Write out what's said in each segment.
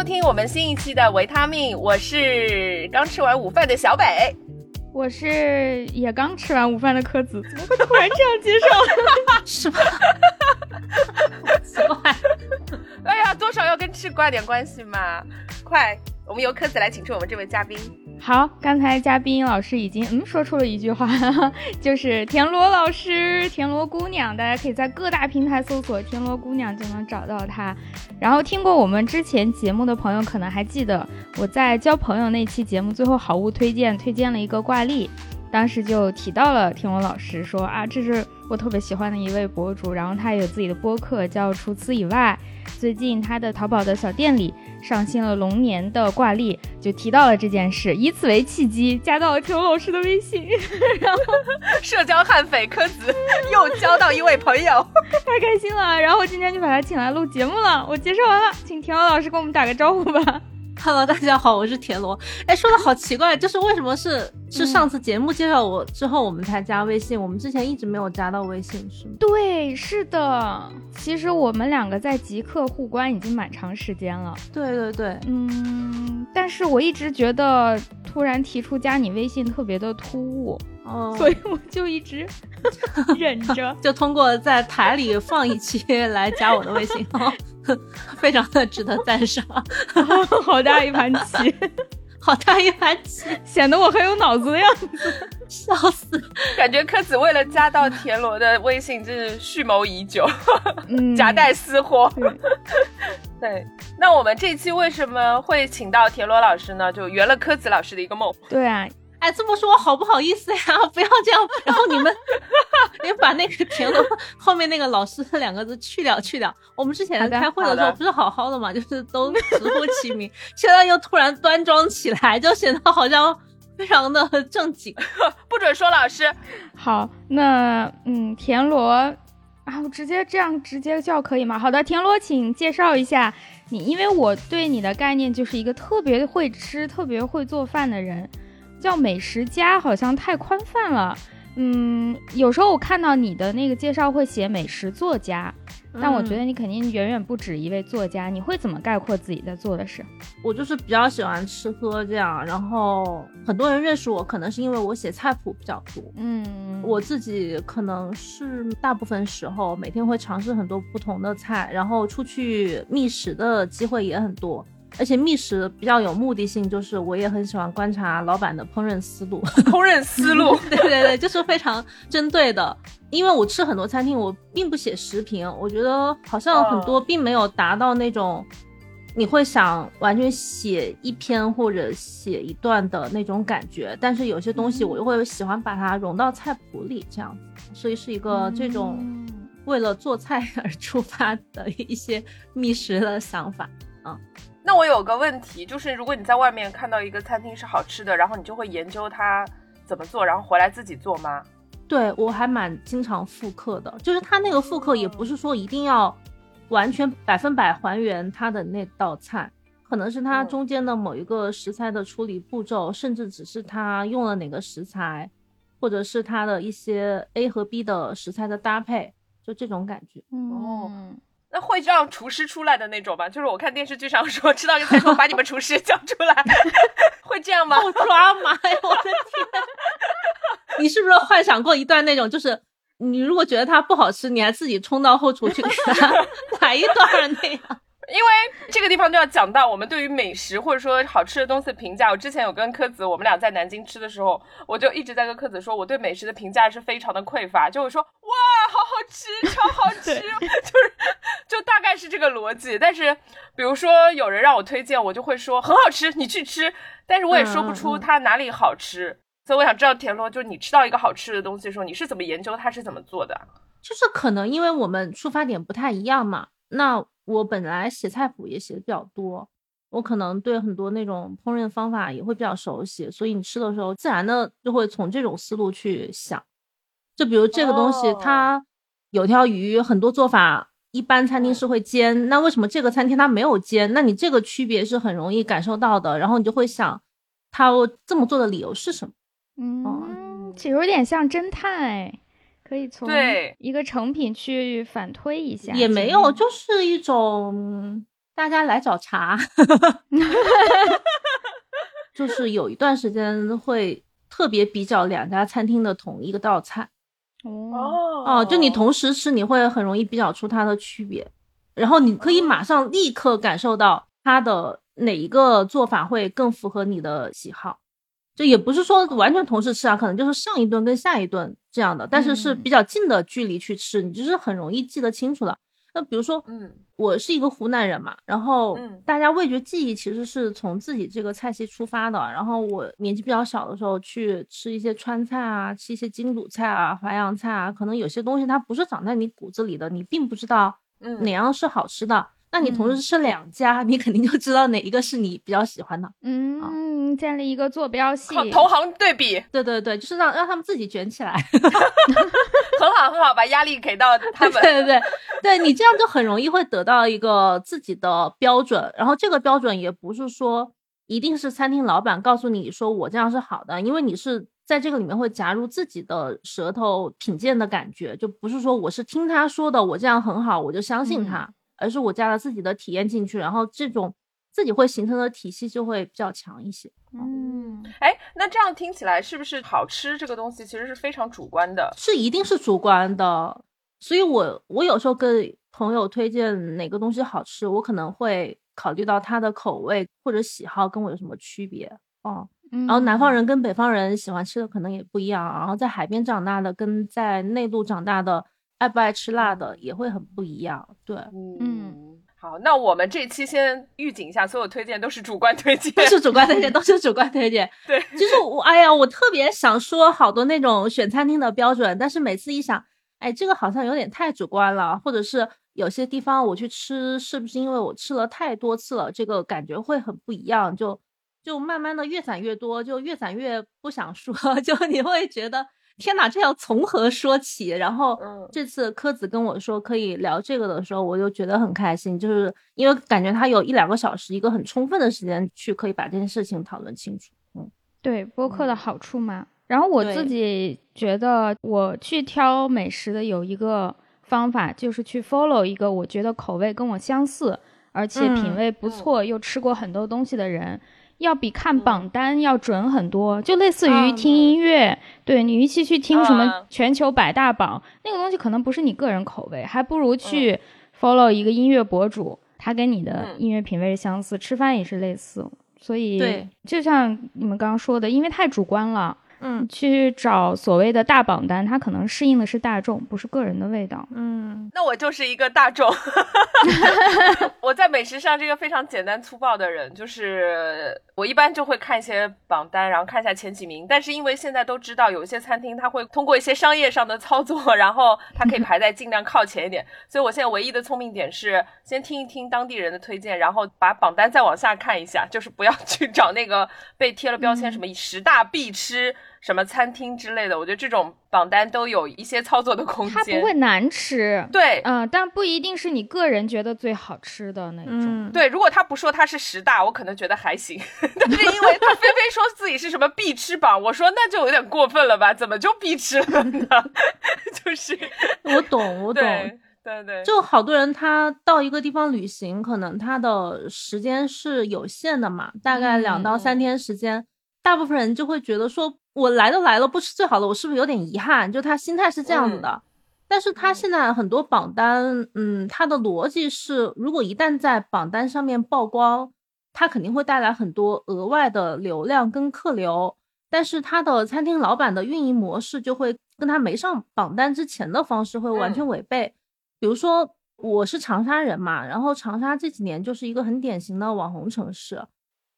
收听我们新一期的维他命，我是刚吃完午饭的小北，我是也刚吃完午饭的柯子，怎么会突然这样介绍？是吧？什么玩意？哎呀，多少要跟吃挂点关系嘛！快，我们由柯子来请出我们这位嘉宾。好，刚才嘉宾老师已经嗯说出了一句话，就是田螺老师、田螺姑娘，大家可以在各大平台搜索“田螺姑娘”就能找到她。然后听过我们之前节目的朋友，可能还记得我在交朋友那期节目最后好物推荐推荐了一个挂历，当时就提到了田螺老师，说啊这是我特别喜欢的一位博主，然后他也有自己的播客叫“除此以外”。最近他的淘宝的小店里上新了龙年的挂历，就提到了这件事，以此为契机加到了田螺老师的微信，然后 社交悍匪柯子又交到一位朋友，太开心了。然后今天就把他请来录节目了。我介绍完了，请田螺老师跟我们打个招呼吧。Hello，大家好，我是田螺。哎，说的好奇怪，就是为什么是 是上次节目介绍我之后我们才加微信，我们之前一直没有加到微信，是吗？对，是的。其实我们两个在极客互关已经蛮长时间了。对对对，嗯，但是我一直觉得突然提出加你微信特别的突兀，哦，所以我就一直 忍着。就通过在台里放一期来加我的微信，号、非常的值得赞赏。好大一盘棋，好大一盘棋，显得我很有脑子的样子，笑死！感觉柯子为了加到田螺的微信，真是蓄谋已久，嗯夹带私货。对，那我们这期为什么会请到田螺老师呢？就圆了柯子老师的一个梦。对啊，哎，这么说好不好意思呀？不要这样，然后你们，你把那个田螺后面那个老师两个字去掉，去掉。我们之前开会的时候不是好好的嘛，就是都直呼其名，现在又突然端庄起来，就显得好像非常的正经。不准说老师。好，那嗯，田螺啊，我直接这样直接叫可以吗？好的，田螺，请介绍一下你，因为我对你的概念就是一个特别会吃、特别会做饭的人。叫美食家好像太宽泛了，嗯，有时候我看到你的那个介绍会写美食作家，但我觉得你肯定远远不止一位作家。你会怎么概括自己在做的事？我就是比较喜欢吃喝这样，然后很多人认识我，可能是因为我写菜谱比较多。嗯，我自己可能是大部分时候每天会尝试很多不同的菜，然后出去觅食的机会也很多。而且觅食比较有目的性，就是我也很喜欢观察老板的烹饪思路，烹饪思路，对对对，就是非常针对的。因为我吃很多餐厅，我并不写食评，我觉得好像很多并没有达到那种你会想完全写一篇或者写一段的那种感觉。但是有些东西我又会喜欢把它融到菜谱里，这样，所以是一个这种为了做菜 而出发的一些觅食的想法啊。那我有个问题，就是如果你在外面看到一个餐厅是好吃的，然后你就会研究它怎么做，然后回来自己做吗？对我还蛮经常复刻的，就是它那个复刻也不是说一定要完全百分百还原它的那道菜，可能是它中间的某一个食材的处理步骤，甚至只是它用了哪个食材，或者是它的一些 A 和 B 的食材的搭配，就这种感觉。哦。那会让厨师出来的那种吧？就是我看电视剧上说，吃到一个菜说把你们厨师叫出来，会这样吗？好抓马呀！我的天！你是不是幻想过一段那种，就是你如果觉得它不好吃，你还自己冲到后厨去给它 来一段那样？因为这个地方就要讲到我们对于美食或者说好吃的东西的评价。我之前有跟柯子，我们俩在南京吃的时候，我就一直在跟柯子说，我对美食的评价是非常的匮乏。就我说，哇，好好吃，超好吃，就 是就大概是这个逻辑。但是比如说有人让我推荐，我就会说很好吃，你去吃。但是我也说不出它哪里好吃。嗯嗯所以我想知道田螺，就是你吃到一个好吃的东西的时候，你是怎么研究它是怎么做的？就是可能因为我们出发点不太一样嘛，那。我本来写菜谱也写的比较多，我可能对很多那种烹饪方法也会比较熟悉，所以你吃的时候自然的就会从这种思路去想。就比如这个东西，哦它有条鱼，很多做法一般餐厅是会煎，那为什么这个餐厅它没有煎？那你这个区别是很容易感受到的，然后你就会想，它这么做的理由是什么？嗯，其实有点像侦探哎。可以从对一个成品去反推一下，也没有，就是一种大家来找茬，就是有一段时间会特别比较两家餐厅的同一个道菜。哦，哦，就你同时吃，你会很容易比较出它的区别，然后你可以马上立刻感受到它的哪一个做法会更符合你的喜好。就也不是说完全同时吃啊，可能就是上一顿跟下一顿这样的，但是是比较近的距离去吃，你就是很容易记得清楚的。那比如说，嗯，我是一个湖南人嘛，然后嗯大家味觉记忆其实是从自己这个菜系出发的。然后我年纪比较小的时候去吃一些川菜啊，吃一些京鲁菜啊、淮扬菜啊，可能有些东西它不是长在你骨子里的，你并不知道嗯哪样是好吃的。那你同时吃两家，你肯定就知道哪一个是你比较喜欢的。嗯，建立一个坐标系，同同行对比，对对对，就是让让他们自己卷起来。很好很好，把压力给到他们。对对对，对你这样就很容易会得到一个自己的标准，然后这个标准也不是说一定是餐厅老板告诉你说我这样是好的，因为你是在这个里面会夹入自己的舌头品鉴的感觉，就不是说我是听他说的我这样很好我就相信他，而是我加了自己的体验进去，然后这种自己会形成的体系就会比较强一些。嗯，哎，那这样听起来是不是好吃这个东西其实是非常主观的？是一定是主观的，所以我我有时候跟朋友推荐哪个东西好吃，我可能会考虑到他的口味或者喜好跟我有什么区别哦。然然后南方人跟北方人喜欢吃的可能也不一样，然后在海边长大的跟在内陆长大的爱不爱吃辣的也会很不一样。对，嗯，好，那我们这期先预警一下，所有推荐都是主观推荐，都是主观推荐，都是主观推荐。对，其实我哎呀，我特别想说好多那种选餐厅的标准，但是每次一想，哎，这个好像有点太主观了，或者是有些地方我去吃，是不是因为我吃了太多次了，这个感觉会很不一样，就就慢慢的越攒越多，就越攒越不想说，就你会觉得天哪，这要从何说起？然后嗯这次柯子跟我说可以聊这个的时候，我就觉得很开心，就是因为感觉他有一两个小时，一个很充分的时间去可以把这件事情讨论清楚。嗯。对播客的好处嘛。然后我自己觉得，我去挑美食的有一个方法，就是去 follow 一个我觉得口味跟我相似，而且品嗯味不错，又吃过很多东西的人，要比看榜单要准很多。就类似于嗯听音乐，对你与其去听什么嗯全球百大榜，那个东西可能不是你个人口味，还不如去 follow 一个音乐博主，他跟你的嗯音乐品味相似，吃饭也是类似。所以，就像你们刚刚说的，因为太主观了，嗯去找所谓的大榜单，它可能适应的是大众，不是个人的味道。嗯那我就是一个大众。我在美食上这个非常简单粗暴的人，就是我一般就会看一些榜单，然后看一下前几名。但是因为现在都知道有一些餐厅它会通过一些商业上的操作，然后它可以排在尽量靠前一点。所以我现在唯一的聪明点是先听一听当地人的推荐，然后把榜单再往下看一下，就是不要去找那个被贴了标签什么十大必吃。什么餐厅之类的，我觉得这种榜单都有一些操作的空间它间。不会难吃，对，嗯、但不一定是你个人觉得最好吃的那种。嗯，对，如果他不说他是十大，我可能觉得还行。但是因为他非非说自己是什么必吃榜，我说那就有点过分了吧？怎么就必吃了呢？就是我懂，我懂。对对对，就好多人他到一个地方旅行，可能他的时间是有限的嘛，大概两到三嗯天时间。大部分人就会觉得说，我来都来了，不吃最好的，我是不是有点遗憾？就他心态是这样子的。但是他现在很多榜单，嗯，他的逻辑是，如果一旦在榜单上面曝光，他肯定会带来很多额外的流量跟客流。但是他的餐厅老板的运营模式就会跟他没上榜单之前的方式会完全违背。比如说，我是长沙人嘛，然后长沙这几年就是一个很典型的网红城市。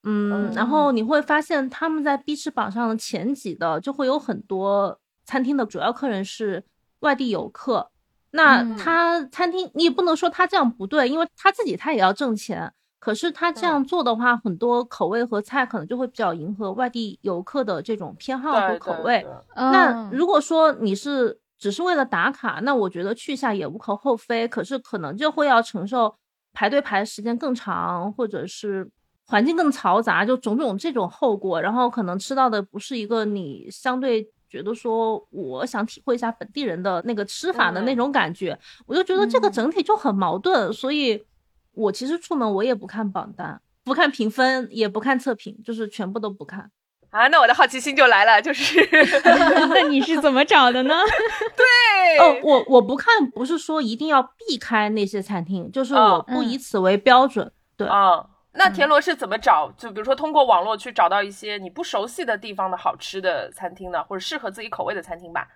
嗯，然后你会发现他们在 B 吃榜上的前几的就会有很多餐厅的主要客人是外地游客。那嗯他餐厅你也不能说他这样不对，因为他自己他也要挣钱。可是他这样做的话，很多口味和菜可能就会比较迎合外地游客的这种偏好和口味。那嗯如果说你是只是为了打卡，那我觉得去一下也无可厚非。可是可能就会要承受排队排的时间更长，或者是环境更嘈杂，就种种这种后果。然后可能吃到的不是一个你相对觉得说我想体会一下本地人的那个吃法的那嗯种感觉，我就觉得这个嗯整体就很矛盾。所以我其实出门我也不看榜单，不看评分，也不看测评，就是全部都不看。啊，那我的好奇心就来了，就是 那你是怎么找的呢？对，哦，我我不看，不是说一定要避开那些餐厅，就是我不以此为标准。对，啊，那田螺是怎么找？就比如说通过网络去找到一些你不熟悉的地方的好吃的餐厅呢，或者适合自己口味的餐厅吧？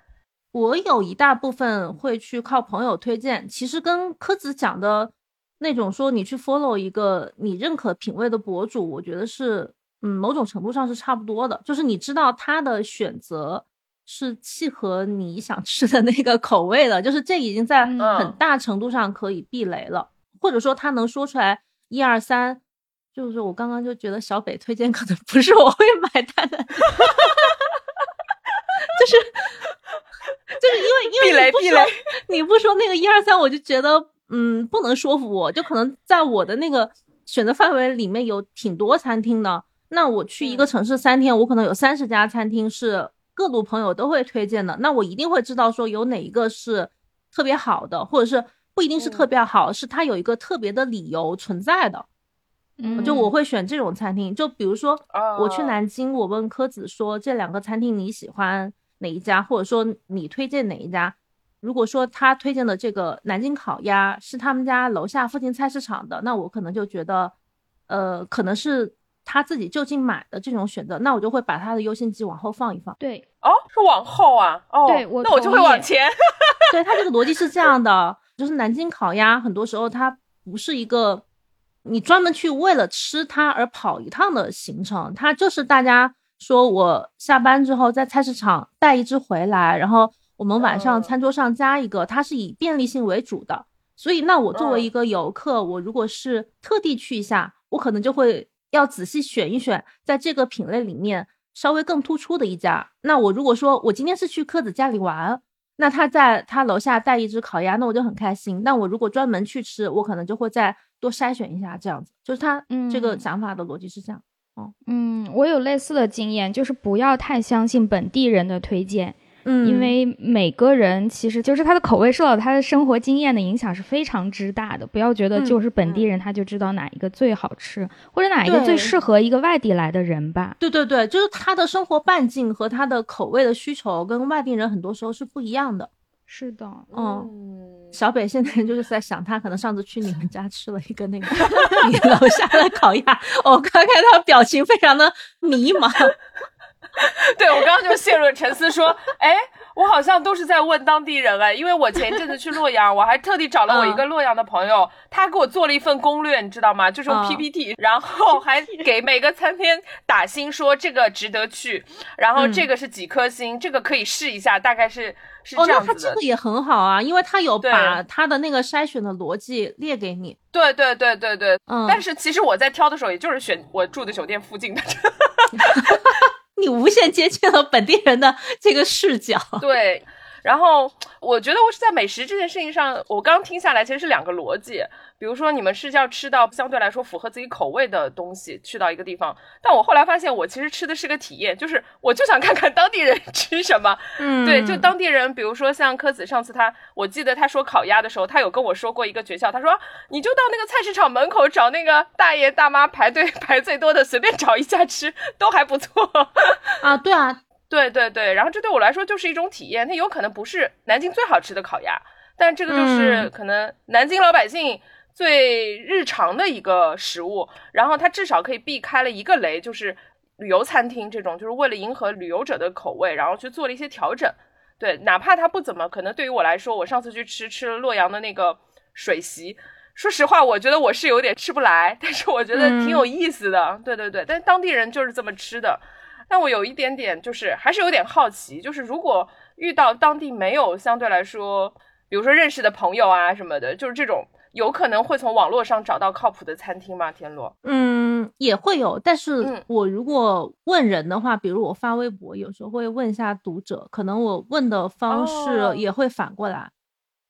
我有一大部分会去靠朋友推荐，其实跟柯子讲的那种说你去 follow 一个你认可品味的博主，我觉得是。嗯，某种程度上是差不多的，就是你知道他的选择是契合你想吃的那个口味的，就是这已经在很大程度上可以避雷了，或者说他能说出来一二三，就是我刚刚就觉得小北推荐可能不是我会买单的，就是就是因为因为避雷避雷，你不说那个一二三，我就觉得嗯不能说服我，就可能在我的那个选择范围里面有挺多餐厅的。那我去一个城市三天，我可能有三十家餐厅是各路朋友都会推荐的，那我一定会知道说有哪一个是特别好的，或者是不一定是特别好，是它有一个特别的理由存在的。嗯，就我会选这种餐厅。就比如说我去南京，我问柯子说这两个餐厅你喜欢哪一家，或者说你推荐哪一家？如果说他推荐的这个南京烤鸭是他们家楼下附近菜市场的，那我可能就觉得，呃，可能是。他自己就近买的这种选择，那我就会把他的优先级往后放一放。对，哦，是往后啊，哦，对，我那我就会往前。对他这个逻辑是这样的，就是南京烤鸭很多时候它不是一个你专门去为了吃它而跑一趟的行程，它就是大家说我下班之后在菜市场带一只回来，然后我们晚上餐桌上加一个，它是以便利性为主的。所以那我作为一个游客，我如果是特地去一下，我可能就会。要仔细选一选，在这个品类里面稍微更突出的一家。那我如果说我今天是去柯子家里玩，那他在他楼下带一只烤鸭，那我就很开心。但我如果专门去吃，我可能就会再多筛选一下，这样子。就是他这个想法的逻辑是这样。哦，嗯，我有类似的经验，就是不要太相信本地人的推荐。嗯，因为每个人其实就是他的口味受到他的生活经验的影响是非常之大的。不要觉得就是本地人他就知道哪一个最好吃，或者哪一个最适合一个外地来的人吧。对对对，就是他的生活半径和他的口味的需求跟外地人很多时候是不一样的。是的，嗯，小北现在 就是在想，他可能上次去你们家吃了一个那个你楼下的烤鸭，我刚看他表情非常的迷茫。对，我刚刚就陷入了沉思，说，哎，我好像都是在问当地人哎，因为我前一阵子去洛阳，我还特地找了我一个洛阳的朋友，他给我做了一份攻略，你知道吗？就是用 PPT，然后还给每个餐厅打星，说这个值得去，然后这个是几颗星，这个可以试一下，大概是是这样子的。他这个也很好啊，因为他有把他的那个筛选的逻辑列给你。对对对对对，嗯。但是其实我在挑的时候，也就是选我住的酒店附近的。你无限接近了本地人的这个视角，对。然后我觉得我是在美食这件事情上，我刚听下来其实是两个逻辑。比如说，你们是要吃到相对来说符合自己口味的东西，去到一个地方。但我后来发现，我其实吃的是个体验，就是我就想看看当地人 吃什么。嗯，对，就当地人，比如说像柯子上次他，我记得他说烤鸭的时候，他有跟我说过一个诀窍，他说你就到那个菜市场门口找那个大爷大妈排队 排最多的，随便找一家吃都还不错。啊，对啊，对对对。然后这对我来说就是一种体验，它有可能不是南京最好吃的烤鸭，但这个就是可能南京老百姓。最日常的一个食物，然后它至少可以避开了一个雷，就是旅游餐厅这种，就是为了迎合旅游者的口味，然后去做了一些调整。对，哪怕它不怎么，可能对于我来说，我上次去吃吃了洛阳的那个水席，说实话，我觉得我是有点吃不来，但是我觉得挺有意思的。对对对，但当地人就是这么吃的。但我有一点点，就是还是有点好奇，就是如果遇到当地没有相对来说，比如说认识的朋友啊什么的，就是这种。有可能会从网络上找到靠谱的餐厅吗？田螺，嗯，也会有，但是我如果问人的话，比如我发微博，有时候会问一下读者，可能我问的方式也会反过来，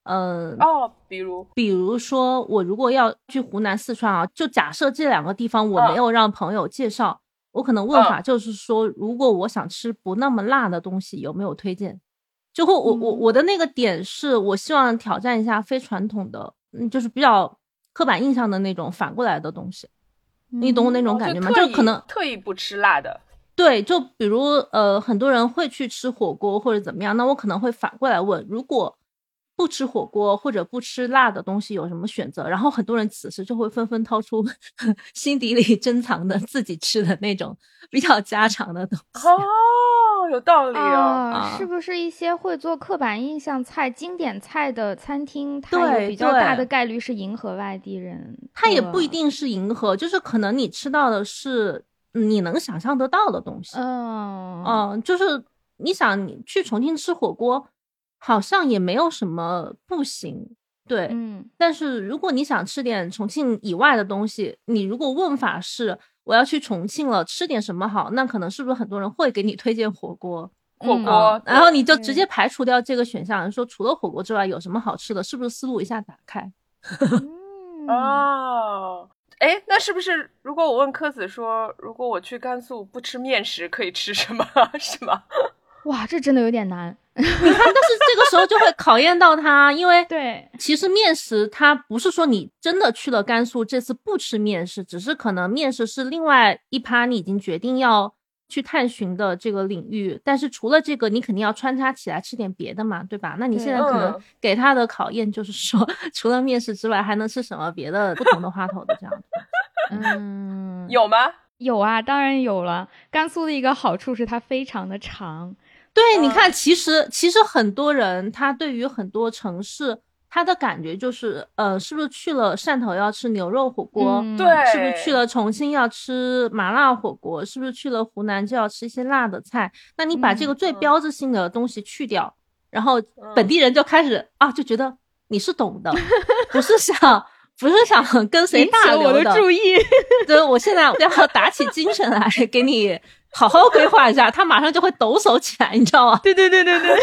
嗯，哦，比如，比如说我如果要去湖南、四川啊，就假设这两个地方我没有让朋友介绍，我可能问法就是说，如果我想吃不那么辣的东西，有没有推荐？就会我我我的那个点是我希望挑战一下非传统的。嗯，就是比较刻板印象的那种反过来的东西。你懂我那种感觉吗？就可能特意不吃辣的，对，就比如呃，很多人会去吃火锅或者怎么样，那我可能会反过来问，如果不吃火锅或者不吃辣的东西有什么选择？然后很多人此时就会纷纷掏出 心底里珍藏的自己吃的那种比较家常的东西。哦，有道理哦。啊，啊是不是一些会做刻板印象菜、经典菜的餐厅，它有对比较大的概率是迎合外地人？它也不一。定是迎合，就是可能你吃到的是你能想象得到的东西。嗯嗯，就是你想你去重庆吃火锅，好像也没有什么不行。对，嗯但是如果你想吃点重庆以外的东西，你如果问法是我要去重庆了，吃点什么好，那可能是不是很多人会给你推荐火锅？嗯火锅啊，然后你就直接排除掉这个选项，说除了火锅之外有什么好吃的？是不是思路一下打开？嗯哦，哎，那是不是如果我问柯子说，如果我去甘肃不吃面食，可以吃什么？是吗？哇，这真的有点难。但是这个时候就会考验到他，因为对，其实面食它不是说你真的去了甘肃这次不吃面食，只是可能面食是另外一趴你已经决定要去探寻的这个领域。但是除了这个，你肯定要穿插起来吃点别的嘛，对吧？那你现在可能嗯给他的考验就是说，除了面食之外，还能吃什么别的不同的花头的这样子。嗯，有吗？有啊，当然有了。甘肃的一个好处是它非常的长。对，你嗯看，其实其实很多人他对于很多城市，他的感觉就是，呃，是不是去了汕头要吃牛肉火锅？嗯对，是不是去了重庆要吃麻辣火锅？是不是去了湖南就要吃一些辣的菜？那你把这个最嗯标志性的东西去掉，然后本地人就开始啊，就觉得你是懂的，不是想不是想跟随大流我的注意。对，我现在要打起精神来给你好好规划一下，他马上就会抖擞起来，你知道吗？对对对对对，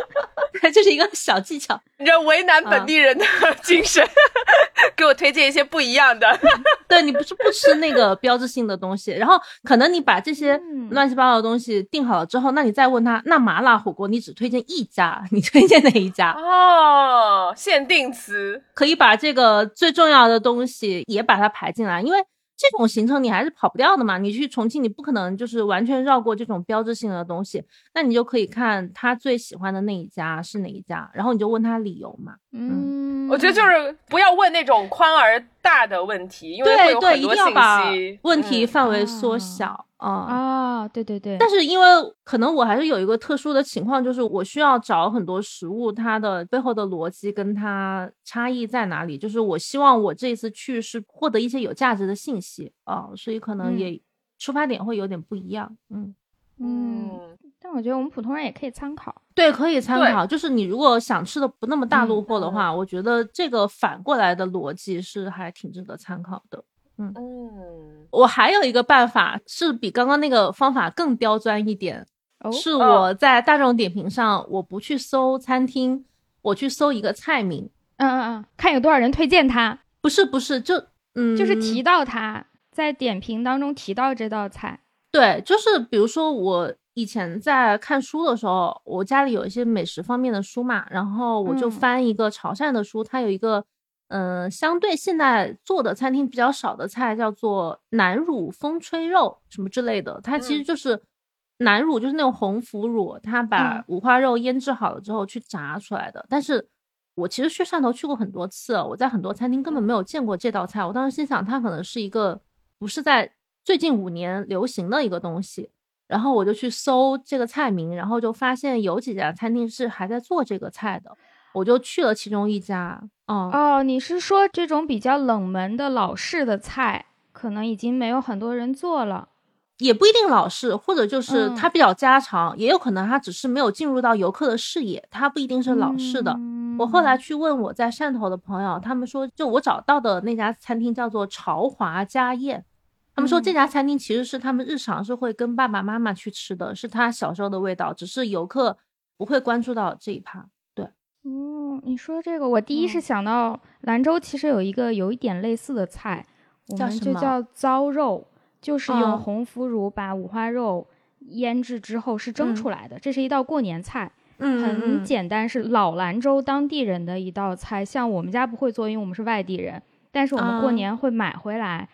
这是一个小技巧。你知道为难本地人的精神，给我推荐一些不一样的。对你不是不吃那个标志性的东西，然后可能你把这些嗯乱七八糟的东西定好了之后，那你再问他，那麻辣火锅你只推荐一家，你推荐哪一家？哦，限定词，可以把这个最重要的东西也把它排进来，因为这种行程你还是跑不掉的嘛。你去重庆，你不可能就是完全绕过这种标志性的东西，那你就可以看他最喜欢的那一家是哪一家，然后你就问他理由嘛。嗯，我觉得就是不要问那种宽而大的问题，因为会对对，一定要把。问题嗯范围缩小啊。啊，对对对，但是因为可能我还是有一个特殊的情况，就是我需要找很多食物，它的背后的逻辑跟它差异在哪里？就是我希望我这次去是获得一些有价值的信息啊，所以可能嗯也出发点会有点不一样。嗯，嗯，嗯，但我觉得我们普通人也可以参考。对，可以参考。就是你如果想吃的不那么大路嗯货的话，我觉得这个反过来的逻辑是还挺值得参考的。嗯，我还有一个办法是比刚刚那个方法更刁钻一点，哦，是我在大众点评上，我不去搜餐厅，我去搜一个菜名。嗯嗯嗯，看有多少人推荐它，不是不是，就嗯，就是提到它，在点评当中提到这道菜。对，就是比如说我以前在看书的时候，我家里有一些美食方面的书嘛，然后我就嗯翻一个潮汕的书，它有一个嗯、呃相对现在做的餐厅比较少的菜，叫做南乳风吹肉什么之类的，它其实嗯就是。南乳就是那种红腐乳，它把嗯五花肉腌制好了之后去炸出来的。但是我其实去汕头去过很多次，我在很多餐厅根本没有见过这道菜。我当时心想，它可能是一个不是在最近五年流行的一个东西。然后我就去搜这个菜名，然后就发现有几家餐厅是还在做这个菜的，我就去了其中一家。嗯，哦，你是说这种比较冷门的老式的菜，可能已经没有很多人做了？也不一定老式，或者就是嗯它比较家常，也有可能它只是没有进入到游客的视野，它不一定是老式的。嗯我后来去问我在汕头的朋友，他们说，就我找到的那家餐厅叫做潮华家宴。他们说这嗯家餐厅其实是他们日常是会跟爸爸妈妈去吃的，是他小时候的味道，只是游客不会关注到这一趴。对，嗯，你说这个，我第一是嗯想到兰州其实有一个有一点类似的菜，我们叫就叫糟肉，就是用嗯红腐乳把五花肉腌制之后是蒸嗯出来的，这是一道过年菜，嗯很简单，是老兰州当地人的一道菜。像我们家不会做，因为我们是外地人。但是我们过啊年会买回来，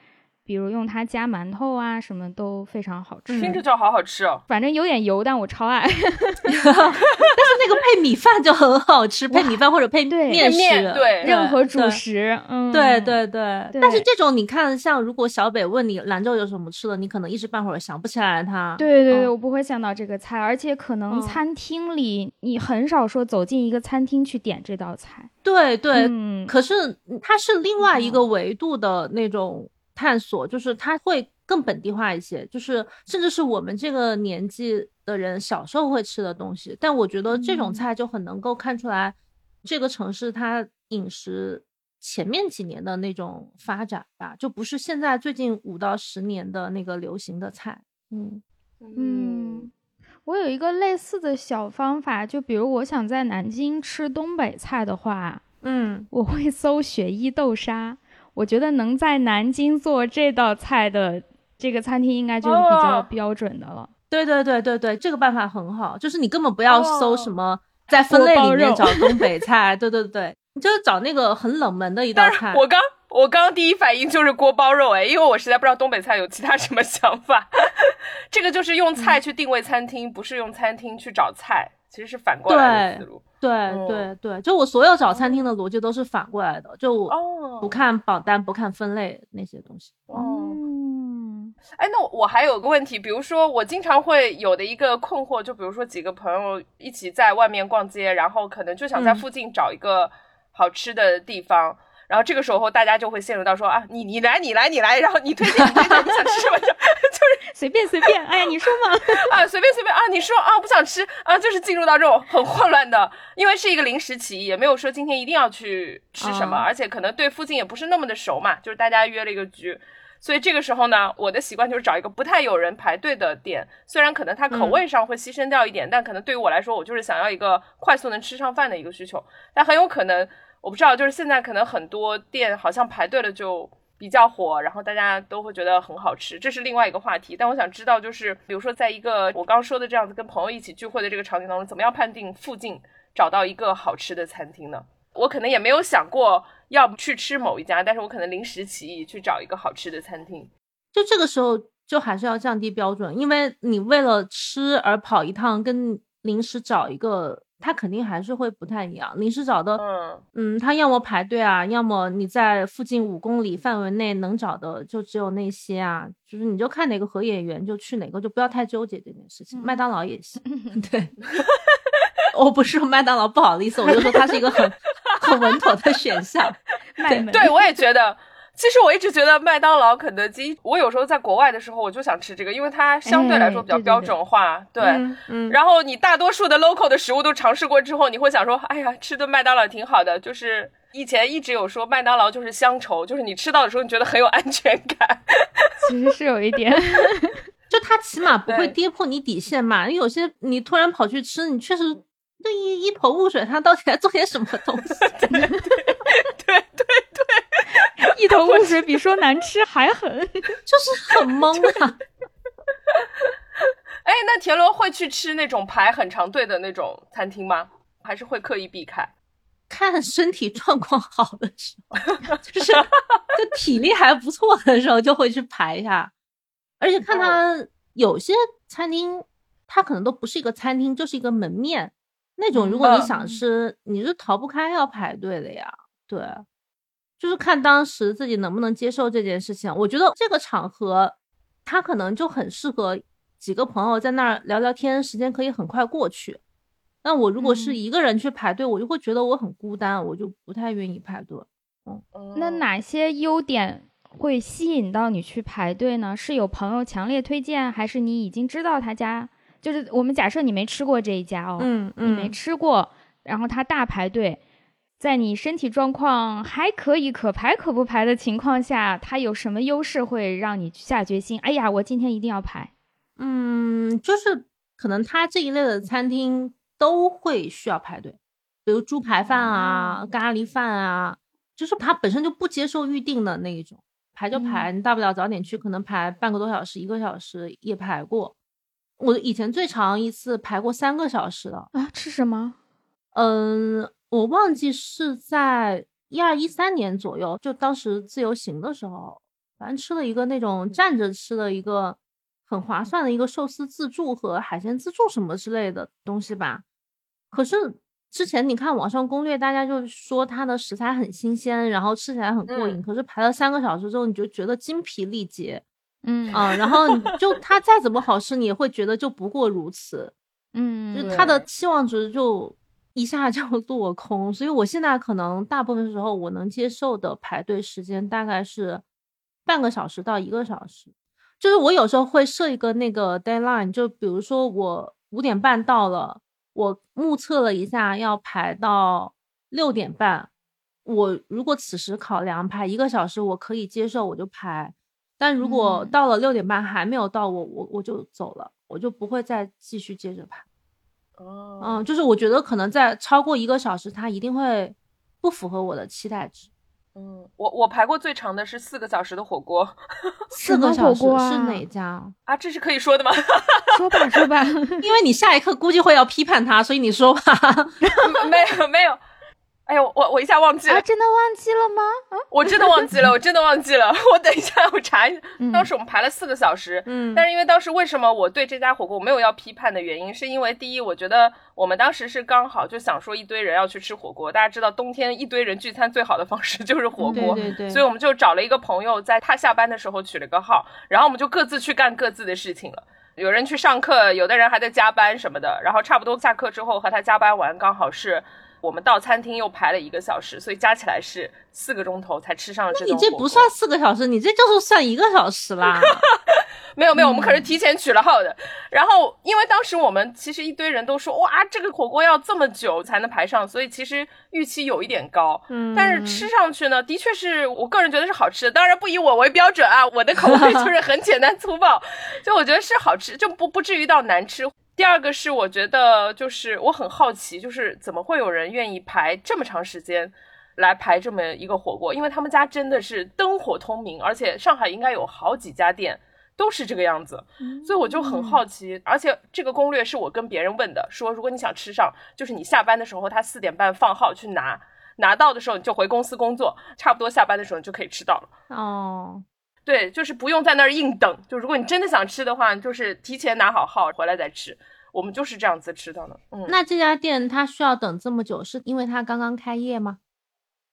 比如用它夹馒头啊，什么都非常好吃。听着就好好吃哦。反正有点油，但我超爱。但是那个配米饭就很好吃，配米饭或者配面食，面对。任何主食，嗯，对对对，但是这种你看，像如果小北问你兰州有什么吃的，你可能一时半会儿想不起来它。对对对，嗯。我不会想到这个菜，而且可能嗯。餐厅里你很少说走进一个餐厅去点这道菜。对对，嗯，可是它是另外一个维度的那种探索，就是它会更本地化一些，就是甚至是我们这个年纪的人小时候会吃的东西。但我觉得这种嗯菜就很能够看出来这个城市它饮食前面几年的那种发展吧，就不是现在最近五到十年的那个流行的菜。嗯嗯，我有一个类似的小方法，就比如我想在南京吃东北菜的话，嗯，我会搜雪衣豆沙。我觉得能在南京做这道菜的这个餐厅，应该就是比较哦标准的了。对对对对对，这个办法很好，就是你根本不要搜哦什么在分类里面找东北菜，对对对，你就是找那个很冷门的一道菜。我刚我刚第一反应就是锅包肉，哎，因为我实在不知道东北菜有其他什么想法。这个就是用菜去定位餐厅，不是用餐厅去找菜，其实是反过来的思路。对哦。对对，就我所有找餐厅的逻辑都是反过来的，就我哦，不看榜单，不看分类那些东西。哦。嗯，哎，那我我还有个问题，比如说我经常会有的一个困惑，就比如说几个朋友一起在外面逛街，然后可能就想在嗯。附近找一个好吃的地方，然后这个时候大家就会陷入到说啊，你你来你来你来，然后你推荐你推荐你想吃什么就 就是随便随便，哎呀，你说嘛。啊随便随便啊，你说啊不想吃啊，就是进入到这种很混乱的，因为是一个临时起意，也没有说今天一定要去吃什么，啊而且可能对附近也不是那么的熟嘛，就是大家约了一个局。所以这个时候呢，我的习惯就是找一个不太有人排队的店，虽然可能它口味上会牺牲掉一点，但可能对于我来说，我就是想要一个快速能吃上饭的一个需求。但很有可能，我不知道，就是现在可能很多店好像排队了就比较火，然后大家都会觉得很好吃，这是另外一个话题。但我想知道，就是比如说在一个我刚说的这样子跟朋友一起聚会的这个场景当中，怎么样判定附近找到一个好吃的餐厅呢？我可能也没有想过要不去吃某一家，但是我可能临时起意去找一个好吃的餐厅。就这个时候，就还是要降低标准，因为你为了吃而跑一趟，跟临时找一个，它肯定还是会不太一样。临时找的，嗯，嗯，他要么排队啊，要么你在附近五公里范围内能找的就只有那些啊，就是你就看哪个合眼缘就去哪个，就不要太纠结这件事情。麦当劳也行，对。我不是说麦当劳不好意思，我就说它是一个很 很稳妥的选项。对。对，我也觉得。其实我一直觉得麦当劳、肯德基，我有时候在国外的时候，我就想吃这个，因为它相对来说比较哎对对标准化。对，嗯嗯，然后你大多数的 local 的食物都尝试过之后，你会想说，哎呀，吃顿麦当劳挺好的。就是以前一直有说麦当劳就是乡愁，就是你吃到的时候你觉得很有安全感。其实是有一点。就它起码不会跌破你底线嘛。有些你突然跑去吃，你确实这一一头雾水，它到底在做些什么东西？对 对对，一头雾水比说难吃还狠。就是很懵啊。哎，那田螺会去吃那种排很长队的那种餐厅吗？还是会刻意避开？看身体状况好的时候，就是就体力还不错的时候，就会去排一下。而且看他有些餐厅，它可能都不是一个餐厅，就是一个门面那种。如果你嗯想吃，你是逃不开要排队的呀。对，就是看当时自己能不能接受这件事情。我觉得这个场合，他可能就很适合几个朋友在那儿聊聊天，时间可以很快过去。那我如果是嗯一个人去排队，我就会觉得我很孤单，我就不太愿意排队。嗯那嗯哪些优点会吸引到你去排队呢？是有朋友强烈推荐，还是你已经知道他家？就是我们假设你没吃过这一家哦，嗯你没吃过，然后他大排队，在你身体状况还可以、可排可不排的情况下，它有什么优势会让你下决心？哎呀，我今天一定要排。嗯，就是可能它这一类的餐厅都会需要排队，比如猪排饭啊、咖喱饭啊，就是它本身就不接受预定的那一种，排就排，你大不了早点去，可能排半个多小时、一个小时也排过。我以前最长一次排过三个小时的，啊，吃什么？嗯，我忘记是在一二一三年左右，就当时自由行的时候，反正吃了一个那种站着吃的一个很划算的一个寿司自助和海鲜自助什么之类的东西吧。可是之前你看网上攻略，大家就说它的食材很新鲜，然后吃起来很过瘾。嗯可是排了三个小时之后，你就觉得精疲力竭嗯啊、然后你就它再怎么好吃，你也会觉得就不过如此。嗯，就对它的期望值就一下就 落空，所以我现在可能大部分时候我能接受的排队时间大概是半个小时到一个小时。就是我有时候会设一个那个 deadline，就比如说我五点半到了，我目测了一下要排到六点半，我如果此时考量排一个小时我可以接受，我就排。但如果嗯到了六点半还没有到我，我我就走了，我就不会再继续接着排。哦，嗯，就是我觉得可能在超过一个小时，它一定会不符合我的期待值。嗯，我我排过最长的是四个小时的火锅 四个小时是哪家？啊，这是可以说的吗？说 吧说吧，因为你下一刻估计会要批判他，所以你说吧。没有没有，哎呦，我我一下忘记了啊，，真的忘记了吗？我真的忘记了，我真的忘记了，我等一下我查一下。嗯当时我们排了四个小时，嗯但是因为当时为什么我对这家火锅我没有要批判的原因，是因为第一，我觉得我们当时是刚好就想说一堆人要去吃火锅，大家知道冬天一堆人聚餐最好的方式 就是火锅，对对对，所以我们就找了一个朋友，在他下班的时候取了个号，然后我们就各自去干各自的事情了。有人去上课，有的人还在加班什么的。然后差不多下课之后和他加班完，刚好是我们到餐厅又排了一个小时，所以加起来是四个钟头才吃上了这你这不算四个小时，你这就是算一个小时啦。没有没有，我们可是提前取了号的。然后因为当时我们其实一堆人都说哇，这个火锅要这么久才能排上，所以其实预期有一点高。嗯但是吃上去呢，的确是我个人觉得是好吃的，当然不以我为标准啊，我的口味就是很简单粗暴，就我觉得是好吃，就不不至于到难吃。第二个是我觉得就是我很好奇，就是怎么会有人愿意排这么长时间来排这么一个火锅？因为他们家真的是灯火通明，而且上海应该有好几家店。都是这个样子，所以我就很好奇，而且这个攻略是我跟别人问的，说如果你想吃上，就是你下班的时候，他四点半放号去拿，拿到的时候你就回公司工作，差不多下班的时候你就可以吃到了。哦，对，就是不用在那儿硬等，就如果你真的想吃的话，就是提前拿好号回来再吃。我们就是这样子吃的呢。嗯，那这家店它需要等这么久，是因为它刚刚开业吗？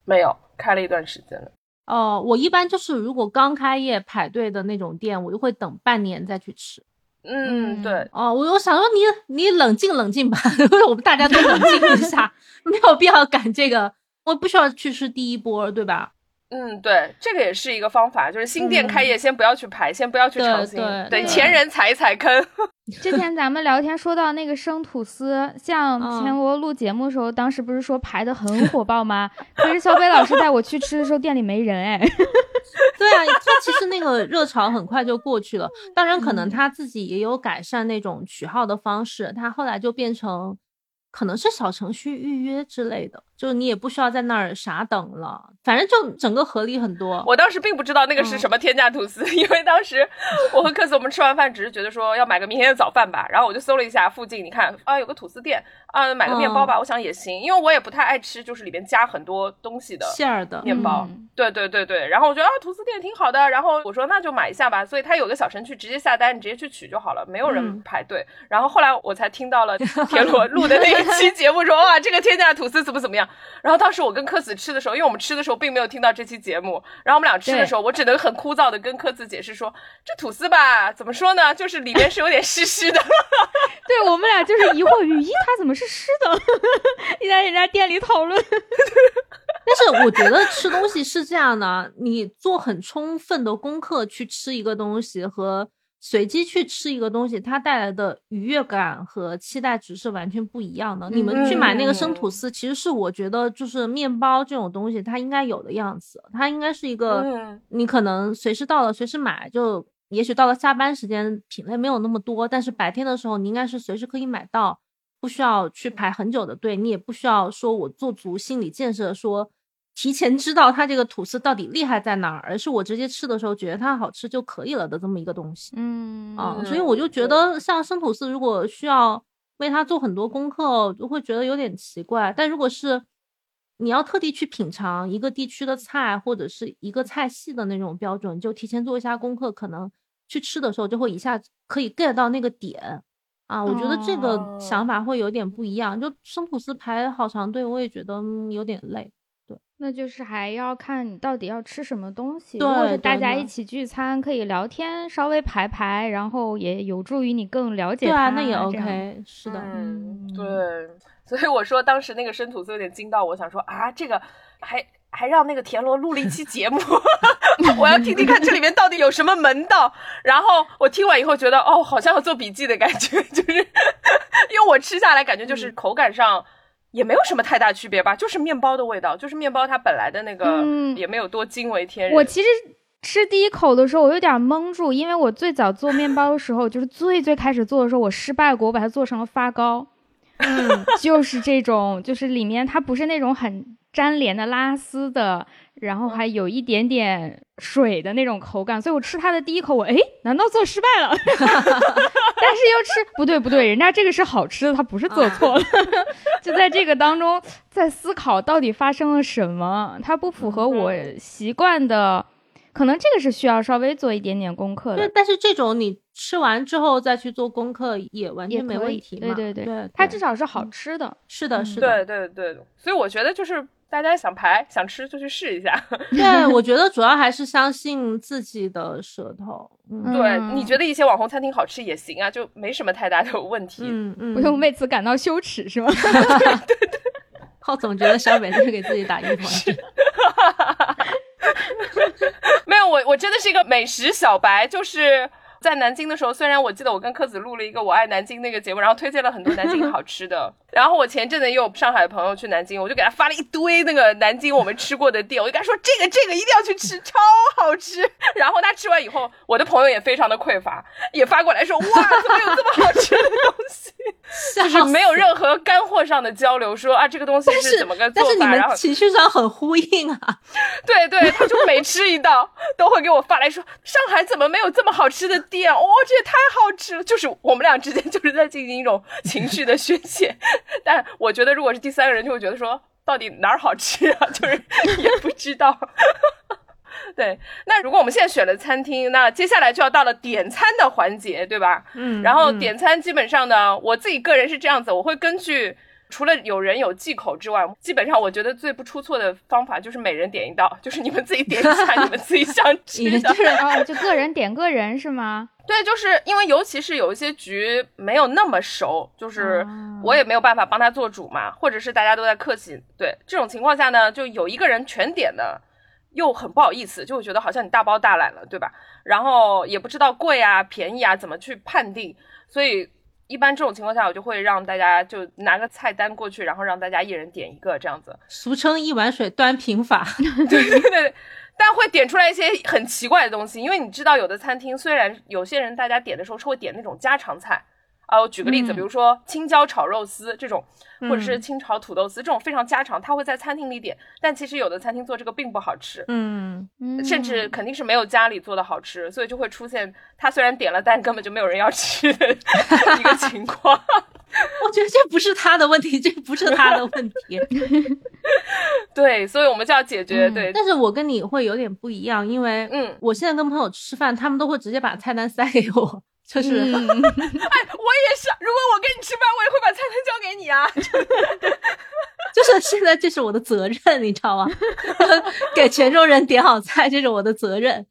没有开了一段时间了。哦，我一般就是如果刚开业排队的那种店，我就会等半年再去吃。嗯，嗯对，哦，我我想说你你冷静冷静吧，我们大家都冷静一下，没有必要赶这个，我不需要去吃第一波，对吧？嗯，对，这个也是一个方法，就是新店开业先不要去排，先不要去对尝新，对对前人踩一踩坑。之前咱们聊天说到那个生吐司，像嗯前我录节目的时候，当时不是说排的很火爆吗？可是小北老师带我去吃的时候，店里没人哎。对啊，它其实那个热潮很快就过去了。当然，可能嗯他自己也有改善那种取号的方式，他后来就变成可能是小程序预约之类的，就你也不需要在那儿傻等了，反正就整个合理很多。我当时并不知道那个是什么天价吐司，因为当时我和克斯我们吃完饭只是觉得说要买个明天的早饭吧，然后我就搜了一下附近，你看啊有个吐司店啊买个面包吧，我想也行，因为我也不太爱吃就是里面加很多东西的馅儿的，面包。嗯对对对对，然后我觉得啊吐司店挺好的，然后我说那就买一下吧，所以它有个小程序直接下单，你直接去取就好了，没有人嗯排队。然后后来我才听到了 田螺录的那一期节目说 哇这个天价吐司怎么怎么样，然后当时我跟柯子吃的时候，因为我们吃的时候并没有听到这期节目，然后我们俩吃的时候，我只能很枯燥的跟柯子解释说这吐司吧怎么说呢，就是里面是有点湿湿的。对我们俩就是疑惑于，咦，它怎么是湿的？你在人家店里讨论。但是我觉得吃东西是这样的，你做很充分的功课去吃一个东西和随机去吃一个东西，它带来的愉悦感和期待值是完全不一样的。你们去买那个生吐司，其实是我觉得就是面包这种东西它应该有的样子，它应该是一个嗯你可能随时到了随时买就。也许到了下班时间，品类没有那么多，但是白天的时候，你应该是随时可以买到，不需要去排很久的队，你也不需要说我做足心理建设，说提前知道它这个吐司到底厉害在哪儿，而是我直接吃的时候觉得它好吃就可以了的这么一个东西嗯啊、嗯所以我就觉得像生吐司，如果需要为它做很多功课，我就会觉得有点奇怪。但如果是你要特地去品尝一个地区的菜或者是一个菜系的那种标准，就提前做一下功课，可能去吃的时候就会一下可以 get 到那个点啊。我觉得这个想法会有点不一样。就生吐司排好长队，我也觉得有点累。那就是还要看你到底要吃什么东西。对，如果是大家一起聚餐，可以聊天，稍微排排，然后也有助于你更了解。对啊，那也 OK。是的，嗯，对。所以我说当时那个生吐司有点惊到我，想说啊，这个还还让那个田螺录了一期节目，我要听听看这里面到底有什么门道。然后我听完以后觉得，哦，好像要做笔记的感觉，就是因为我吃下来感觉就是口感上。也没有什么太大区别吧，就是面包的味道，就是面包它本来的那个也没有多惊为天人。我其实吃第一口的时候，我有点懵住，因为我最早做面包的时候，就是最最开始做的时候，我失败过，我把它做成了发糕，嗯，就是这种，就是里面它不是那种很粘连的拉丝的。然后还有一点点水的那种口感，所以我吃它的第一口，我哎，难道做失败了？但是又吃不对不对，人家这个是好吃的，他不是做错了。就在这个当中，在思考到底发生了什么，它不符合我习惯的，可能这个是需要稍微做一点点功课的。对，但是这种你吃完之后再去做功课也完全没问题嘛。对对对，它至少是好吃的。是的，是的。对对对，所以我觉得就是。大家想排想吃就去试一下。对，我觉得主要还是相信自己的舌头。对，你觉得一些网红餐厅好吃也行啊，就没什么太大的问题。嗯嗯，不用为此感到羞耻是吗？对对。我总觉得小北是给自己打预防针。没有，我我真的是一个美食小白，就是。在南京的时候，虽然我记得我跟柯子录了一个《我爱南京》那个节目，然后推荐了很多南京好吃的。然后我前阵子也有上海的朋友去南京，我就给他发了一堆那个南京我们吃过的店，我就跟他说这个这个一定要去吃，超好吃。然后他吃完以后，我的朋友也非常的匮乏，也发过来说哇，怎么有这么好吃的东西？就是没有任何干货上的交流，说啊这个东西是怎么个做法，然后情绪上很呼应啊。对对，他就每吃一道都会给我发来说上海怎么没有这么好吃的。店哦，这也太好吃了！就是我们俩之间 就是在进行一种情绪的宣泄，但我觉得如果是第三个人，就会觉得说到底哪儿好吃啊？就是也不知道。对，那如果我们现在选了餐厅，那接下来就要到了点餐的环节，对吧？嗯，然后点餐基本上呢，我自己个人是这样子，我会根据。除了有人有忌口之外，基本上我觉得最不出错的方法就是每人点一道，就是你们自己点一下 你们自己想吃的，就是啊，就个人点个人是吗？对，就是因为尤其是有一些局没有那么熟，就是我也没有办法帮他做主嘛，或者是大家都在客气，对这种情况下呢，就有一个人全点的，又很不好意思，就会觉得好像你大包大揽了，对吧？然后也不知道贵啊便宜啊怎么去判定，所以。一般这种情况下，我就会让大家就拿个菜单过去，然后让大家一人点一个这样子，俗称一碗水端平法。对对对，但会点出来一些很奇怪的东西，因为你知道，有的餐厅虽然有些人大家点的时候是会点那种家常菜。啊，我举个例子，比如说青椒炒肉丝这种，或者是清炒土豆丝这种非常家常，他会在餐厅里点，但其实有的餐厅做这个并不好吃，嗯，甚至肯定是没有家里做的好吃，所以就会出现他虽然点了，但根本就没有人要吃的 一个情况。我觉得这不是他的问题，这不是他的问题。对，所以我们就要解决。对，但是我跟你会有点不一样，因为嗯，我现在跟朋友吃饭，他们都会直接把菜单塞给我。就是，哎，我也是。如果我跟你吃饭，我也会把菜单交给你啊。就是现在，这是我的责任，你知道吗？给泉州人点好菜，这是我的责任。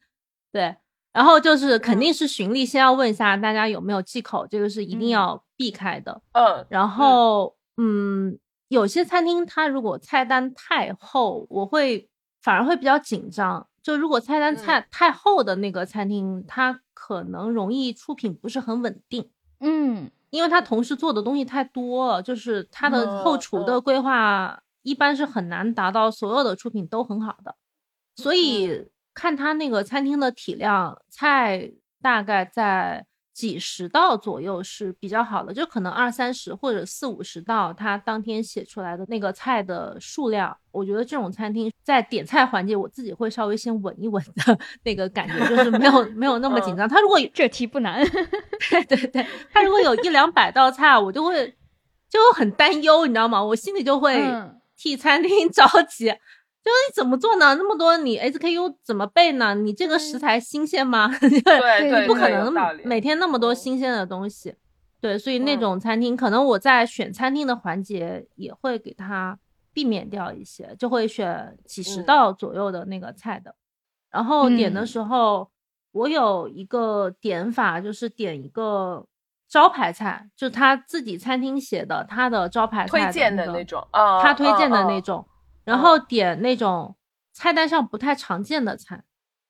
对，然后就是肯定是循例，先要问一下大家有没有忌口，这个是一定要避开的。嗯，然后嗯，有些餐厅它如果菜单太厚，我会反而会比较紧张。就如果菜单菜太厚的那个餐厅，它。可能容易出品不是很稳定，嗯，因为他同时做的东西太多了，就是他的后厨的规划一般是很难达到所有的出品都很好的，所以看他那个餐厅的体量，菜大概在。几十道左右是比较好的，就可能二三十或者四五十道，他当天写出来的那个菜的数量，我觉得这种餐厅在点菜环节，我自己会稍微先稳一稳的那个感觉，就是没有没有那么紧张。他如果这题不难，对 对对，他如果有一两百道菜，我就会就很担忧，你知道吗？我心里就会替餐厅着急，就是你怎么做呢？那么多你 SKU 怎么备呢？你这个食材新鲜吗？对 对，不可能每天那么多新鲜的东西。对，所以那嗯种餐厅，可能我在选餐厅的环节也会给它避免掉一些，就会选几十嗯道左右的那个菜的。然后点的嗯时候，我有一个点法，就是点一个招牌菜，就他自己餐厅写的他的招牌菜推荐的那种，啊，他推荐的那嗯，种，然后点那种菜单上不太常见的菜，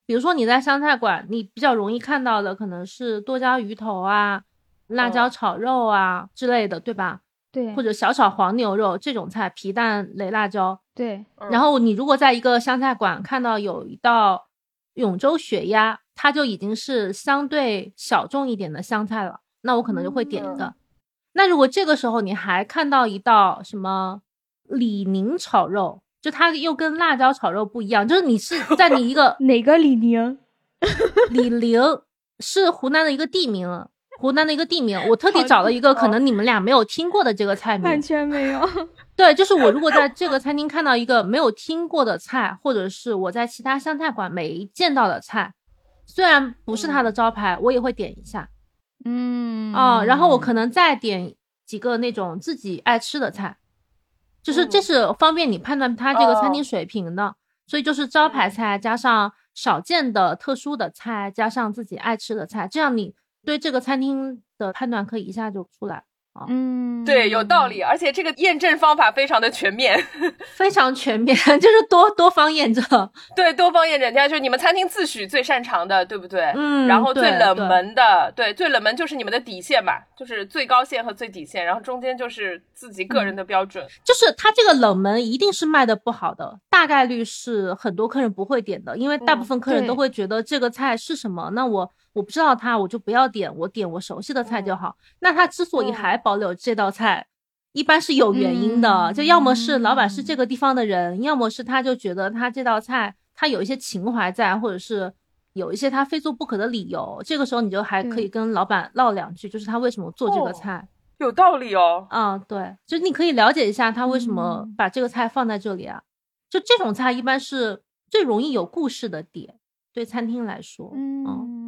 比如说你在湘菜馆，你比较容易看到的可能是剁椒鱼头啊、辣椒嗯炒肉啊之类的，对吧？对，或者小炒黄牛肉这种菜，皮蛋擂辣椒。对，嗯然后你如果在一个湘菜馆看到有一道永州血鸭，它就已经是相对小众一点的湘菜了，那我可能就会点一个。那如果这个时候你还看到一道什么李宁炒肉，就它又跟辣椒炒肉不一样，就是你是在你一个 哪个李宁？李宁是湖南的一个地名，湖南的一个地名，我特地找了一个哦可能你们俩没有听过的这个菜名完，全没有。对，就是我如果在这个餐厅看到一个没有听过的菜，或者是我在其他湘菜馆没见到的菜，虽然不是它的招牌，我也会点一下嗯啊、然后我可能再点几个那种自己爱吃的菜，就是这嗯是方便你判断它这个餐厅哦水平的。所以就是招牌嗯菜加上少见的特殊的菜，加上自己爱吃的菜，这样你对这个餐厅的判断可以一下就出来。嗯，对，有道理，而且这个验证方法非常的全面，非常全面，就是多多方验证。对，多方验证，它就是你们餐厅自诩最擅长的，对不对？嗯然后最冷门的，对，最冷门就是你们的底线吧，就是最高线和最底线，然后中间就是自己个人的标准。就是它这个冷门一定是卖的不好的，大概率是很多客人不会点的，因为大部嗯分客人都会觉得这个菜是什么，那我我不知道它，我就不要点，我点我熟悉的菜就好。那他之所以嗯还保留这道菜，一般是有原因的，嗯就要么是老板是这个地方的人，要么是他就觉得他这道菜他有一些情怀在，或者是。有一些他非做不可的理由，这个时候你就还可以跟老板唠两句，就是他为什么做这个哦菜。有道理哦，啊，对，就是你可以了解一下他为什么嗯把这个菜放在这里啊。就这种菜一般是最容易有故事的点，对餐厅来说，嗯，嗯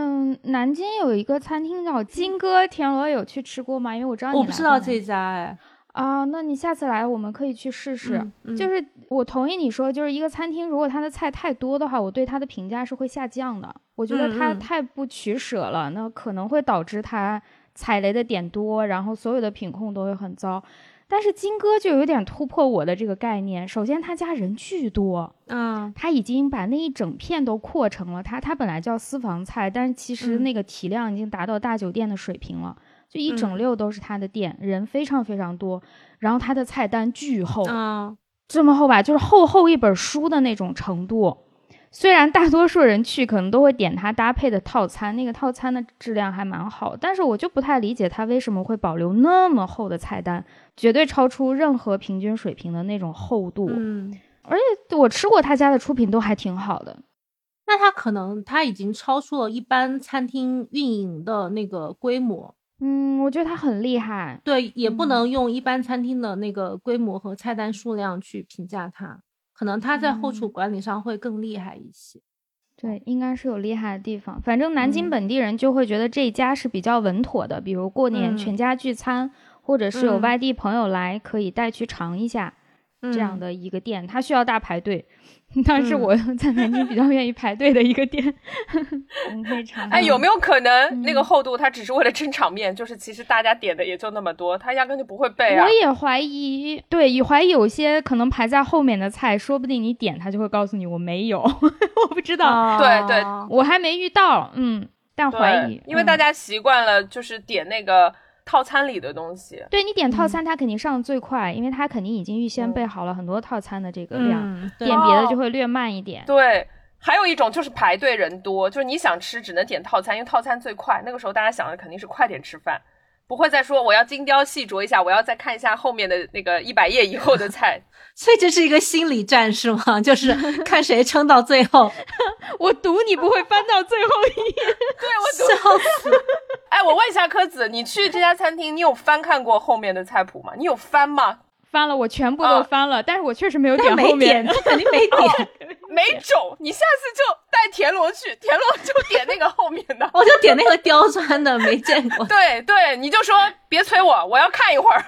嗯，南京有一个餐厅叫金哥，田螺有去吃过吗？因为我知道你我不知道这家哎，啊，那你下次来我们可以去试试。嗯嗯就是我同意你说，就是一个餐厅如果它的菜太多的话，我对它的评价是会下降的。我觉得它太不取舍了，那可能会导致它踩雷的点多，然后所有的品控都会很糟。但是金哥就有点突破我的这个概念。首先，他家人巨多，嗯他已经把那一整片都扩成了。他他本来叫私房菜，但是其实嗯那个体量已经达到大酒店的水平了。就一整嗯溜都是他的店，人非常非常多，然后他的菜单巨厚，嗯这么厚吧，就是厚厚一本书的那种程度。虽然大多数人去可能都会点它搭配的套餐，那个套餐的质量还蛮好，但是我就不太理解它为什么会保留那么厚的菜单，绝对超出任何平均水平的那种厚度。嗯，而且我吃过他家的出品都还挺好的。那他可能他已经超出了一般餐厅运营的那个规模，嗯，我觉得他很厉害。对，也不嗯能用一般餐厅的那个规模和菜单数量去评价它，可能他在后厨嗯管理上会更厉害一些。对，应该是有厉害的地方。反正南京嗯本地人就会觉得这一家是比较稳妥的，比如过年嗯全家聚餐，或者是有嗯外地朋友来，可以带去尝一下这样嗯的一个店。它需要大排队，但是嗯我在南京比较愿意排队的一个店。我们可以尝尝。哎，有没有可能那个嗯厚度它只是为了撑场面？就是其实大家点的也就那么多，他压根就不会备啊我。也怀疑，对，也怀疑有些可能排在后面的菜，说不定你点他就会告诉你我没有，我不知道，对对哦我还没遇到，嗯，但怀疑，，因为嗯大家习惯了就是点那个套餐里的东西。对你点套嗯餐，它肯定上的最快，因为它肯定已经预先嗯备好了很多套餐的这个量，嗯，对点别的哦就会略慢一点。对，还有一种就是排队人多，就是你想吃只能点套餐，因为套餐最快。那个时候大家想的肯定是快点吃饭，不会再说我要精雕细琢一下，我要再看一下后面的那个一百页以后的菜。所以这是一个心理战是吗？就是看谁撑到最后，我赌你不会翻到最后一页。对，我笑死！哎，我问一下柯子，你去这家餐厅，你有翻看过后面的菜谱吗？你有翻吗？翻了，我全部都翻了，但是我确实没有点没后面点，。肯定没点，没种，你下次就带田螺去，田螺就点那个后面的。我就点那个刁钻的，没见过。对对，你就说别催我，我要看一会儿。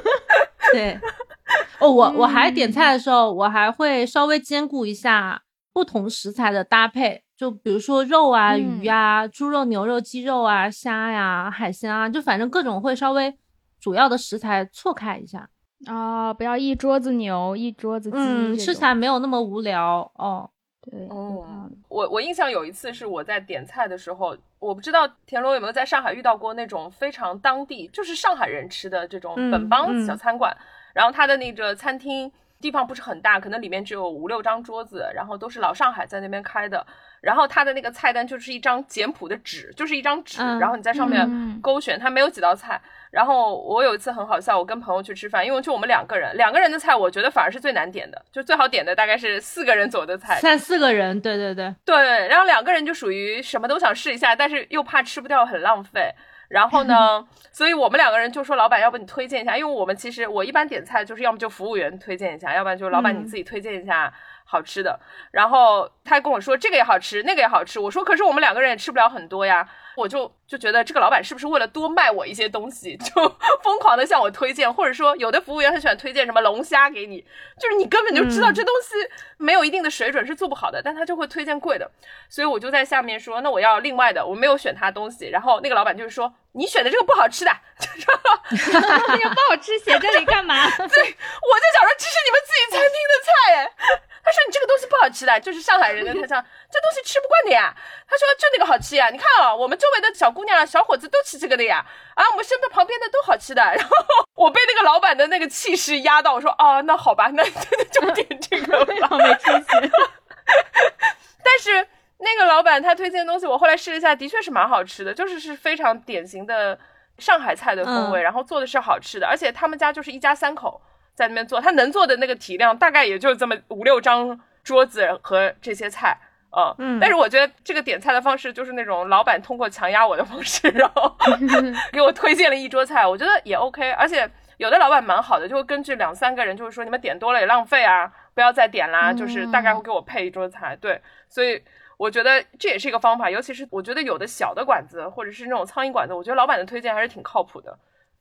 对，哦，我我还点菜的时候，我还会稍微兼顾一下不同食材的搭配，就比如说肉啊、嗯鱼啊、猪肉、牛肉、鸡肉啊、虾呀、海鲜啊，就反正各种会稍微主要的食材错开一下，啊、不要一桌子牛，一桌子鸡，嗯，吃起来没有那么无聊哦。对，哦，我我印象有一次是我在点菜的时候，我不知道田螺有没有在上海遇到过那种非常当地，就是上海人吃的这种嗯本帮嗯小餐馆，然后他的那个餐厅地方不是很大，可能里面只有五六张桌子，然后都是老上海在那边开的，然后它的那个菜单就是一张简朴的纸，就是一张纸，嗯然后你在上面嗯勾选，它没有几道菜。然后我有一次很好笑，我跟朋友去吃饭，因为就我们两个人，两个人的菜，我觉得反而是最难点的，就最好点的大概是四个人左右的菜，三四个人，对对对，对，然后两个人就属于什么都想试一下，但是又怕吃不掉很浪费。然后呢，所以我们两个人就说，老板，要不你推荐一下？因为我们其实我一般点菜就是要么就服务员推荐一下，要不然就老板你嗯自己推荐一下好吃的。然后他跟我说这个也好吃，那个也好吃。我说可是我们两个人也吃不了很多呀。我就就觉得这个老板是不是为了多卖我一些东西，就 疯狂的向我推荐，或者说有的服务员很喜欢推荐什么龙虾给你，就是你根本就知道嗯这东西没有一定的水准是做不好的，但他就会推荐贵的。所以我就在下面说，那我要另外的，我没有选他东西。然后那个老板就是说，你选的这个不好吃的，就说 那个不好吃，写这里干嘛？对，我就想说这是你们自己餐厅的菜哎。他说你这个东西不好吃的，就是上海人的，他讲这东西吃不惯的呀。他说就那个好吃呀，你看啊、我们周围的小姑娘、啊小伙子都吃这个的呀，啊，我们身边旁边的都好吃的。然后我被那个老板的那个气势压到，我说啊，那好吧，那真的就点这个吧。没出息。但是那个老板他推荐的东西，我后来试了一下，的确是蛮好吃的，就是是非常典型的上海菜的风味，嗯然后做的是好吃的，而且他们家就是一家三口在那边做，他能做的那个体量大概也就这么五六张桌子和这些菜。呃嗯但是我觉得这个点菜的方式就是那种老板通过强压我的方式，然后给我推荐了一桌菜，我觉得也 OK。而且有的老板蛮好的，就会根据两三个人，就是说你们点多了也浪费啊，不要再点啦，就是大概会给我配一桌菜。对，所以我觉得这也是一个方法，尤其是我觉得有的小的馆子或者是那种苍蝇馆子，我觉得老板的推荐还是挺靠谱的。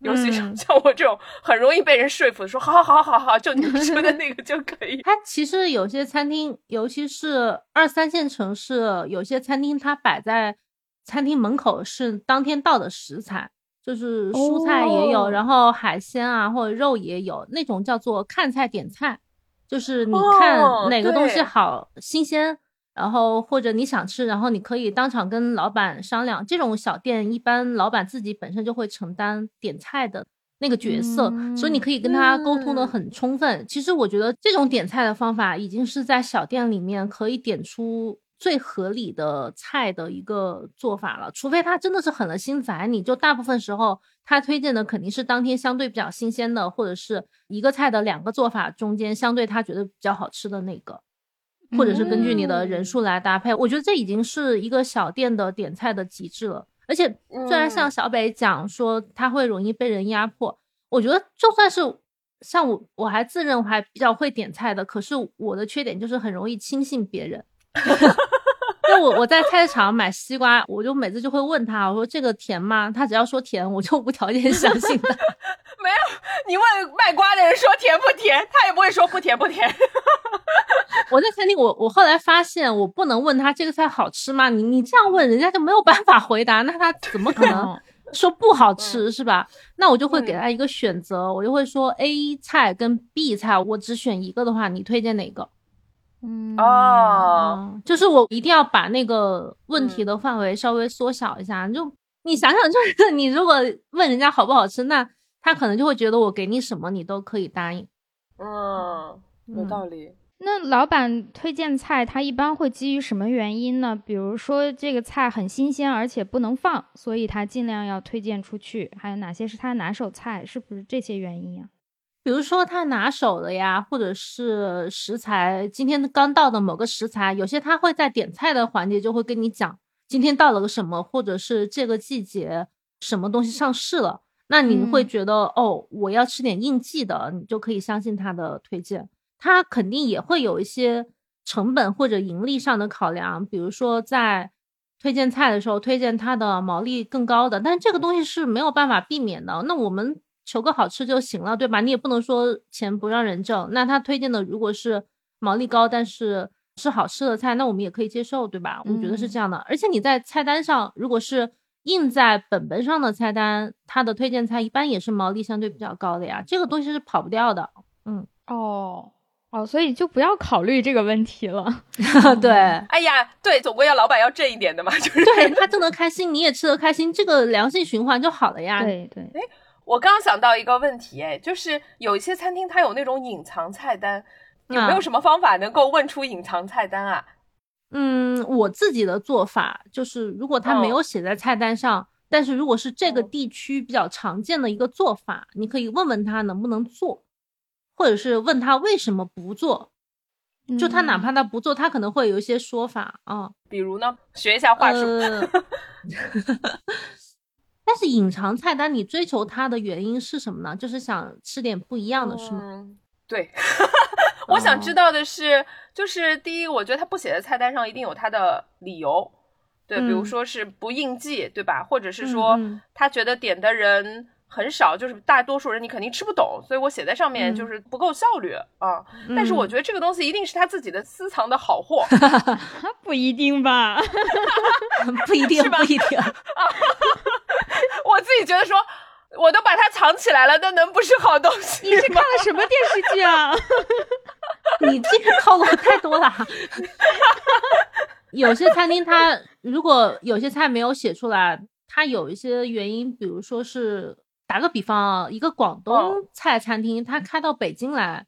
尤其是嗯像我这种很容易被人说服，说好好好好好，就你们说的那个就可以。它其实有些餐厅，尤其是二三线城市，有些餐厅它摆在餐厅门口是当天到的食材，就是蔬菜也有，哦然后海鲜啊或者肉也有，那种叫做看菜点菜，就是你哦看哪个东西对好新鲜。然后或者你想吃，然后你可以当场跟老板商量。这种小店一般老板自己本身就会承担点菜的那个角色，所以你可以跟他沟通的嗯很充分。其实我觉得这种点菜的方法已经是在小店里面可以点出最合理的菜的一个做法了。除非他真的是狠了心宰你，就大部分时候他推荐的肯定是当天相对比较新鲜的，或者是一个菜的两个做法中间相对他觉得比较好吃的那个。或者是根据你的人数来搭配，我觉得这已经是一个小店的点菜的极致了。而且虽然像嗯小北讲说他会容易被人压迫，我觉得就算是像我，我还自认我还比较会点菜的，可是我的缺点就是很容易轻信别人。就我我在菜市场买西瓜，我就每次就会问他，我说这个甜吗？他只要说甜，我就无条件相信他。没有，你问卖瓜的人说甜不甜，他也不会说不甜不甜。我在餐厅，我我后来发现，我不能问他这个菜好吃吗？你你这样问，人家就没有办法回答，那他怎么可能说不好吃、是吧？那我就会给他一个选择，我就会说 A 菜跟 B 菜，我只选一个的话，你推荐哪个？嗯哦，嗯，就是我一定要把那个问题的范围稍微缩小一下。就你想想，就是你如果问人家好不好吃，那他可能就会觉得我给你什么你都可以答应。嗯，有嗯道理。那老板推荐菜，他一般会基于什么原因呢？比如说这个菜很新鲜，而且不能放，所以他尽量要推荐出去。还有哪些是他拿手菜？是不是这些原因啊？比如说他拿手的呀，或者是食材，今天刚到的某个食材，有些他会在点菜的环节就会跟你讲今天到了个什么，或者是这个季节什么东西上市了。那你会嗯觉得、哦，我要吃点应季的，你就可以相信他的推荐。他肯定也会有一些成本或者盈利上的考量，比如说在推荐菜的时候推荐它的毛利更高的，但这个东西是没有办法避免的。那我们求个好吃就行了，对吧？你也不能说钱不让人挣。那他推荐的如果是毛利高，但是是好吃的菜，那我们也可以接受，对吧？我觉得是嗯这样的。而且你在菜单上，如果是印在本本上的菜单，它的推荐菜一般也是毛利相对比较高的呀，这个东西是跑不掉的。嗯，哦哦，所以就不要考虑这个问题了。对。哎呀，对，总归要老板要挣一点的嘛。就是对他挣得开心，你也吃得开心，这个良性循环就好了呀。对对，哎我刚刚想到一个问题，哎，就是有一些餐厅它有那种隐藏菜单，有没有嗯什么方法能够问出隐藏菜单啊？嗯，我自己的做法就是，如果他没有写在菜单上，但是如果是这个嗯地区比较常见的一个做法，你可以问问他能不能做，或者是问他为什么不做。就他哪嗯怕他不做，他可能会有一些说法啊。比如呢，学一下话术。呃 但是隐藏菜单，你追求它的原因是什么呢？就是想吃点不一样的，是吗？嗯，对。我想知道的是，就是第一，我觉得他不写在菜单上，一定有他的理由。对，比如嗯说是不应季，对吧？或者是说他觉得点的人很少，就是大多数人你肯定吃不懂，所以我写在上面嗯就是不够效率啊。但是我嗯觉得这个东西一定是他自己的私藏的好货。不一定吧？不一定，不一定。我自己觉得说，我都把它藏起来了，那能不是好东西你是看？了什么电视剧啊？你这个套路太多了。有些餐厅它如果有些菜没有写出来，它有一些原因，比如说是打个比方啊，一个广东嗯菜餐厅，它开到北京来，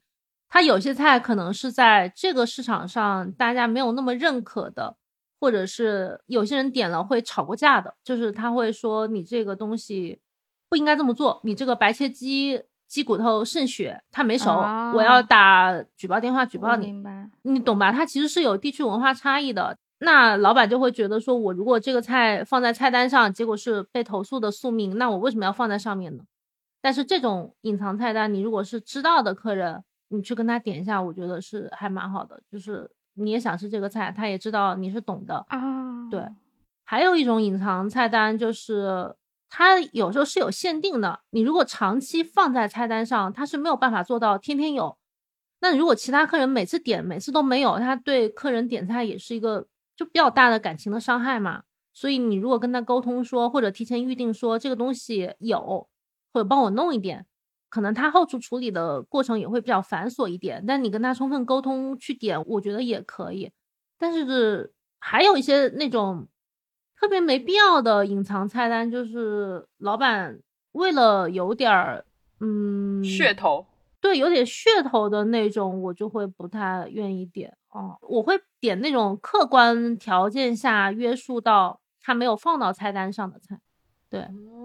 它有些菜可能是在这个市场上大家没有那么认可的，或者是有些人点了会吵过架的，就是他会说你这个东西不应该这么做，你这个白切鸡鸡骨头渗血，它没熟，啊我要打举报电话举报你。你懂吧？它其实是有地区文化差异的。那老板就会觉得说，我如果这个菜放在菜单上，结果是被投诉的宿命，那我为什么要放在上面呢？但是这种隐藏菜单，你如果是知道的客人，你去跟他点一下，我觉得是还蛮好的。就是你也想吃这个菜，他也知道你是懂的。啊，对还有一种隐藏菜单，就是它有时候是有限定的。你如果长期放在菜单上，它是没有办法做到天天有。那如果其他客人每次点，每次都没有，他对客人点菜也是一个就比较大的感情的伤害嘛。所以你如果跟他沟通说，或者提前预定说这个东西有，或者帮我弄一点，可能他后厨处理的过程也会比较繁琐一点。但你跟他充分沟通去点，我觉得也可以。但是还有一些那种特别没必要的隐藏菜单，就是老板为了有点儿嗯噱头。对，有点噱头的那种，我就会不太愿意点哦。我会点那种客观条件下约束到他没有放到菜单上的菜。对，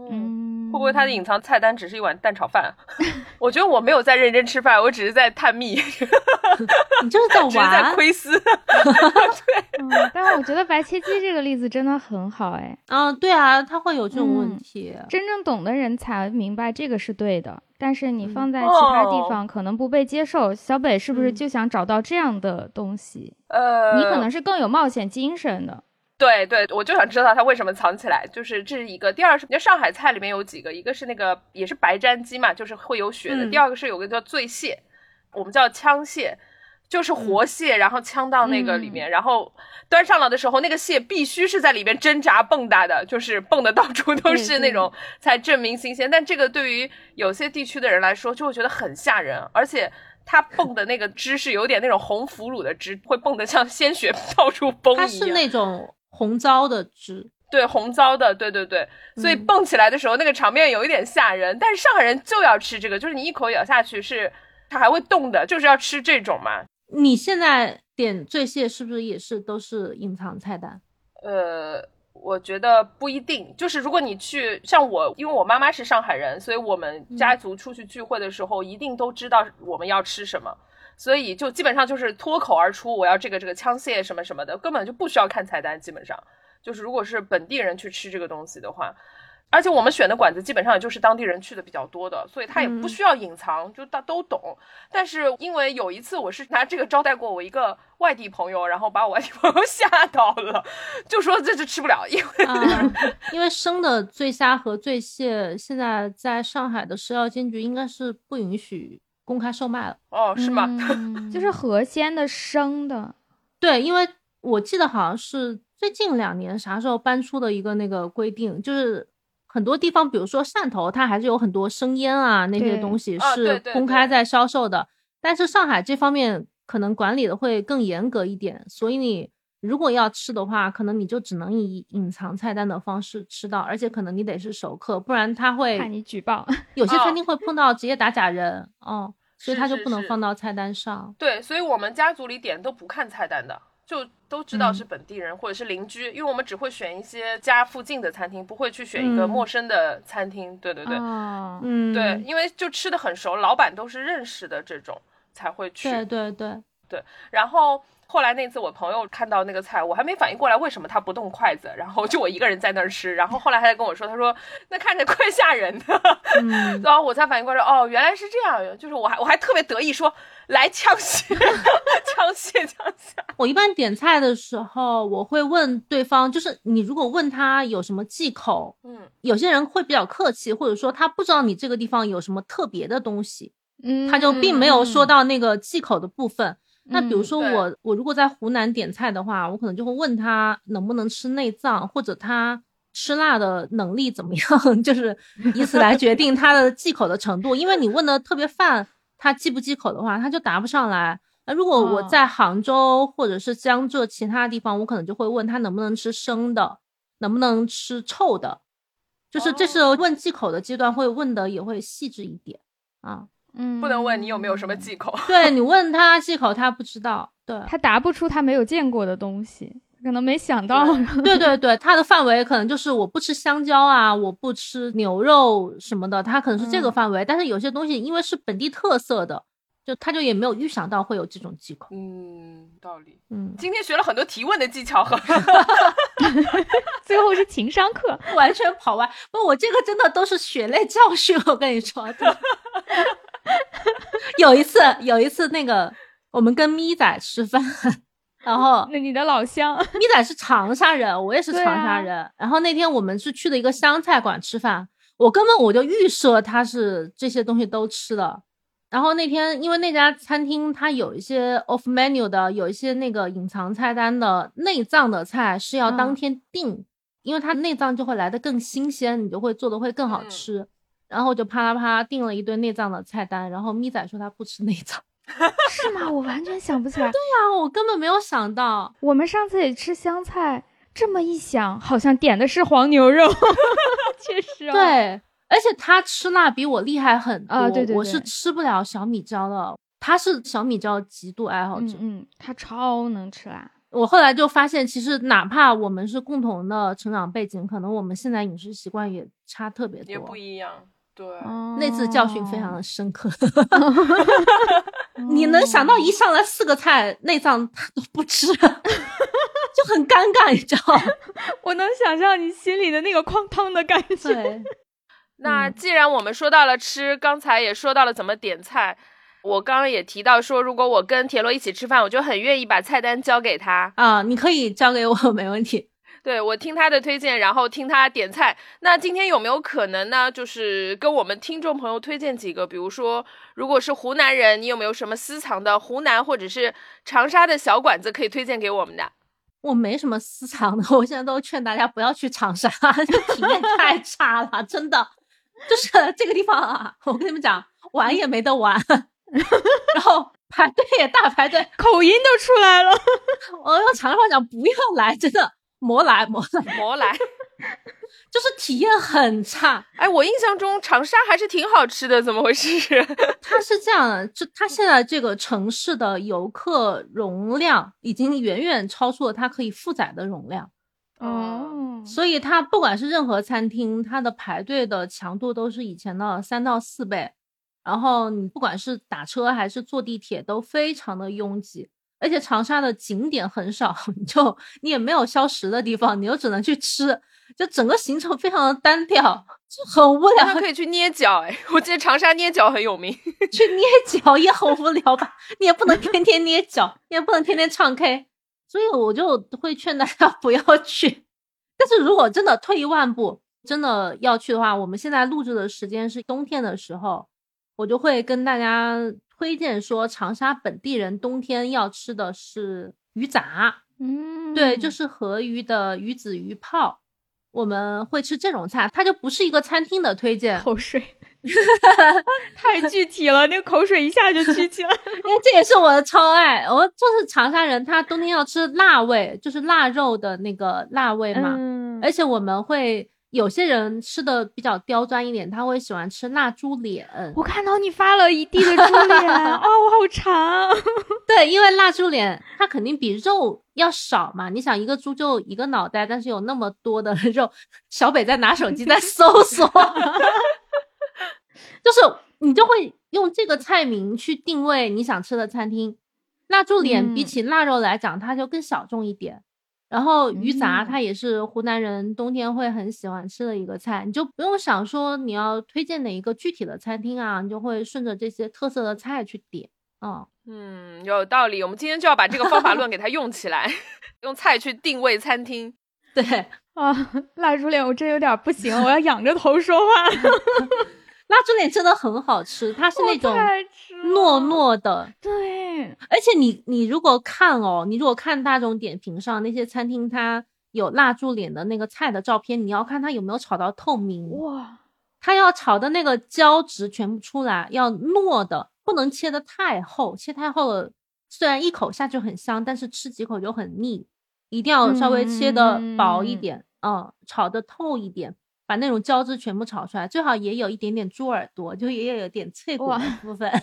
嗯，嗯，会不会他的隐藏菜单只是一碗蛋炒饭？我觉得我没有在认真吃饭，我只是在探秘，只 你就是在 是在玩窥私。嗯，但我觉得白切鸡这个例子真的很好，哎，嗯，对啊，他会有这种问嗯题。真正懂的人才明白这个是对的，但是你嗯放在其他地哦方可能不被接受。小北是不是嗯就想找到这样的东西？呃，你可能是更有冒险精神的。对对，我就想知道它为什么藏起来。就是这是一个，第二是，就上海菜里面有几个，一个是那个也是白斩鸡嘛，就是会有血的；嗯第二个是有个叫醉蟹，我们叫枪蟹，就是活蟹，然后呛到那个里面，然后端上来的时候，那个蟹必须是在里面挣扎蹦跶的，就是蹦的到处都是那种，才证明新鲜。但这个对于有些地区的人来说，就会觉得很吓人，而且。它蹦的那个汁是有点那种红腐乳的汁，会蹦得像鲜血 到处崩一样。它是那种红糟的汁，对红糟的，对对对，所以嗯蹦起来的时候，那个场面有一点吓人。但是上海人就要吃这个，就是你一口咬下去是它还会动的，就是要吃这种嘛。你现在点醉蟹是不是也是都是隐藏菜单？呃，我觉得不一定，就是如果你去像我，因为我妈妈是上海人，所以我们家族出去聚会的时候，一定都知道我们要吃什么。所以就基本上就是脱口而出，我要这个这个枪械什么什么的，根本就不需要看菜单。基本上就是如果是本地人去吃这个东西的话，而且我们选的馆子基本上也就是当地人去的比较多的，所以他也不嗯需要隐藏，就大都懂。但是因为有一次我是拿这个招待过我一个外地朋友，然后把我外地朋友 吓到了，就说这是吃不了，因为啊，因为生的醉虾和醉蟹现在在上海的食药监局应该是不允许公开售卖了。哦是吗？嗯 就是河鲜的生的，对，因为我记得好像是最近两年啥时候搬出的一个那个规定，就是很多地方，比如说汕头，它还是有很多生腌啊那些东西是公开在销售的，但是上海这方面可能管理的会更严格一点，所以你如果要吃的话，可能你就只能以隐藏菜单的方式吃到，而且可能你得是熟客，不然他会怕你举报。有些哦餐厅会碰到职业打假人，哦，所以他就不能放到菜单上。对，所以我们家族里点都不看菜单的，就都知道嗯是本地人或者是邻居，因为我们只会选一些家附近的餐厅，不会去选一个嗯陌生的餐厅。对对对、哦，嗯，对，因为就吃的很熟，老板都是认识的这种才会去。对对对对，然后后来那次我朋友看到那个菜，我还没反应过来为什么他不动筷子，然后就我一个人在那儿吃，然后后来他才跟我说，他说那看着怪吓人的，嗯。然后我才反应过来，哦，原来是这样，就是我还我还特别得意说来枪蟹，枪蟹枪蟹，我一般点菜的时候，我会问对方，就是你如果问他有什么忌口，嗯有些人会比较客气，或者说他不知道你这个地方有什么特别的东西，嗯，他就并没有说到那个忌口的部分。那比如说我，我如果在湖南点菜的话，我可能就会问他能不能吃内脏，或者他吃辣的能力怎么样，就是以此来决定他的忌口的程度。因为你问的特别泛，他忌不忌口的话，他就答不上来。那如果我哦在杭州或者是江浙其他地方，我可能就会问他能不能吃生的，能不能吃臭的，就是这是哦问忌口的阶段会问的也会细致一点啊。嗯，不能问你有没有什么忌口。对你问他忌口，他不知道。对，他答不出他没有见过的东西，可能没想到。对对对，他的范围可能就是我不吃香蕉啊，我不吃牛肉什么的，他可能是这个嗯范围。但是有些东西因为是本地特色的，就他就也没有预想到会有这种忌口。嗯，道理。嗯，今天学了很多提问的技巧和最后是情商课，完全跑歪。不，我这个真的都是血泪教训。我跟你说，有一次，有一次那个我们跟咪仔吃饭，然后 那你的老乡，咪仔是长沙人，我也是长沙人。然后那天我们是去的一个湘菜馆吃饭，我根本我就预设他是这些东西都吃的。然后那天因为那家餐厅它有一些 off menu 的，有一些那个隐藏菜单的内脏的菜是要当嗯天订，因为它内脏就会来的更新鲜，你就会做的会更好嗯吃。然后我就啪啦啪啦订了一堆内脏的菜单，然后咪仔说他不吃内脏。是吗？我完全想不起来。啊，我根本没有想到，我们上次也吃香菜，这么一想，好像点的是黄牛肉，确实、哦。，对，而且他吃辣比我厉害很多，啊对对我是吃不了小米椒的，他是小米椒极度爱好者。嗯嗯，他超能吃辣。我后来就发现，其实哪怕我们是共同的成长背景，可能我们现在饮食习惯也差特别多也。不一样。对，哦那次教训非常的深刻，哦 你能想到一上来四个菜内脏他都不吃，就很尴尬，你知道吗？我能想象你心里的那个哐当的感觉。那既然我们说到了吃，刚才也说到了怎么点菜，我刚刚也提到说，如果我跟田螺一起吃饭，我就很愿意把菜单交给他。啊，你可以交给我，没问题。对我听他的推荐，然后听他点菜。那今天有没有可能呢？就是跟我们听众朋友推荐几个，比如说，如果是湖南人，你有没有什么私藏的湖南或者是长沙的小馆子可以推荐给我们的？我没什么私藏的，我现在都劝大家不要去长沙，这体验太差了，真的。就是 这个地方啊，我跟你们讲，玩也没得玩，然后排队也大排队。口音都出来了。我用长沙话讲，不要来，真的莫来莫来，魔来。就是体验很差。哎，我印象中长沙还是挺好吃的，怎么回事？它是这样的，就它现在这个城市的游客容量已经远远超出了它可以负载的容量。哦，所以它不管是任何餐厅，它的排队的强度都是以前的三到四倍。然后你不管是打车还是坐地铁，都非常的拥挤。而且长沙的景点很少，你 就你也没有消食的地方，你又只能去吃，就整个行程非常的单调，就很无聊。可以去捏脚哎，我记得长沙捏脚很有名，去捏脚也很无聊吧？你也不能天天捏脚，你也不能天天唱 K，所以我就会劝大家 不要去。但是如果真的退一万步，真的要去的话，我们现在录制的时间是冬天的时候，我就会跟大家推荐说，长沙本地人冬天要吃的是鱼杂，嗯，对，就是河鱼的鱼子鱼泡，我们会吃这种菜，它就不是一个餐厅的推荐，口水，太具体了，那个口水一下就举起来。因为这也是我的超爱，我就是长沙人，他冬天要吃辣味，就是腊肉的那个辣味嘛，嗯，而且我们会。有些人吃的比较刁钻一点，他会喜欢吃腊猪脸。我看到你发了一地的猪脸，哦，我好馋。对，因为腊猪脸它肯定比肉要少嘛。你想，一个猪就一个脑袋，但是有那么多的肉。小北在拿手机在搜索，就是你就会用这个菜名去定位你想吃的餐厅。腊猪脸比起腊肉来讲，它就更小众一点。然后鱼杂它也是湖南人冬天会很喜欢吃的一个菜，你就不用想说你要推荐哪一个具体的餐厅啊，你就会顺着这些特色的菜去点。嗯嗯，有道理。我们今天就要把这个方法论给它用起来，用菜去定位餐厅。对啊，赖猪脸我真有点不行，我要仰着头说话。腊猪脸真的很好吃，它是那种糯糯的，对。而且你你如果看哦，你如果看大众点评上那些餐厅，它有蜡烛脸的那个菜的照片，你要看它有没有炒到透明哇，它要炒的那个胶质全部出来，要糯的，不能切的太厚，切太厚了，虽然一口下去很香，但是吃几口就很腻，一定要稍微切的薄一点，嗯，炒的透一点。把那种胶质全部炒出来，最好也有一点点猪耳朵，就也有点脆骨的部分。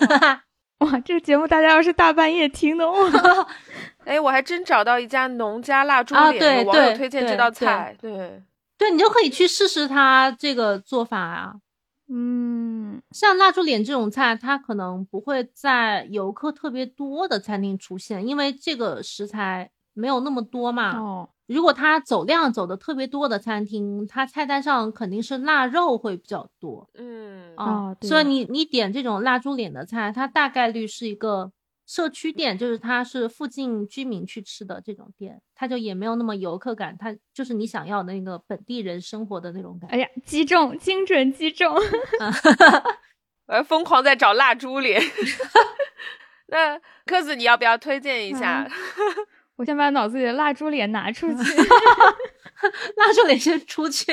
哇，这个节目大家要是大半夜听的话，哎，我还真找到一家农家腊猪脸，网友推荐这道菜，对对，你就可以去试试它这个做法啊。嗯，像腊猪脸这种菜，它可能不会在游客特别多的餐厅出现，因为这个食材没有那么多嘛。哦。如果他走量走的特别多的餐厅，他菜单上肯定是腊肉会比较多。嗯啊，所以你你点这种腊猪脸的菜，它大概率是一个社区店，就是它是附近居民去吃的这种店，它就也没有那么游客感，它就是你想要的那个本地人生活的那种感。哎呀，击中，精准击中！我要疯狂在找腊猪脸。那柯子，你要不要推荐一下？我先把脑子里的蜡烛脸拿出去 蜡烛脸先出去。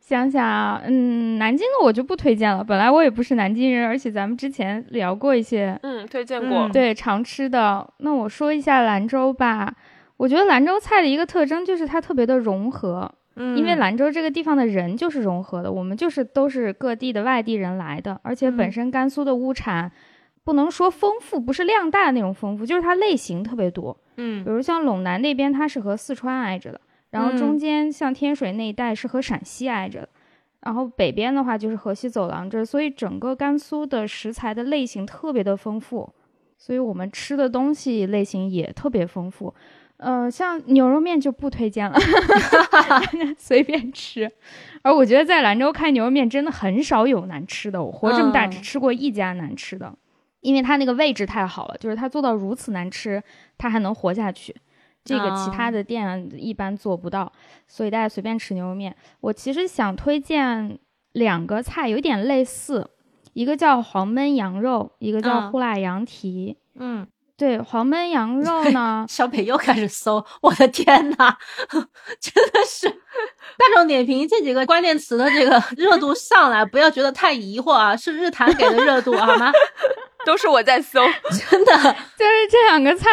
想想啊，嗯，南京的我就不推荐了。本来我也不是南京人，而且咱们之前聊过一些，嗯，推荐过，对，常吃的。那我说一下兰州吧。我觉得兰州菜的一个特征就是它特别的融合，嗯，因为兰州这个地方的人就是融合的，我们就是都是各地的外地人来的，而且本身甘肃的物产。不能说丰富，不是量大的那种丰富，就是它类型特别多。嗯，比如像陇南那边，它是和四川挨着的，然后中间像天水那一带是和陕西挨着的，然后北边的话就是河西走廊这，所以整个甘肃的食材的类型特别的丰富，所以我们吃的东西类型也特别丰富。呃，像牛肉面就不推荐了，随便吃。而我觉得在兰州开牛肉面真的很少有难吃的，我活这么大只吃过一家难吃的。因为它那个位置太好了，就是它做到如此难吃，它还能活下去，这个其他的店一般做不到，所以大家随便吃牛肉面。我其实想推荐两个菜，有点类似，一个叫黄焖羊肉，一个叫呼辣羊蹄。嗯，对，黄焖羊肉呢，小北又开始搜，我的天呐，真的是大众点评这几个关键词的这个热度上来，不要觉得太疑惑啊，是日坛给的热度好吗？都是我在搜，真的就是这两个菜，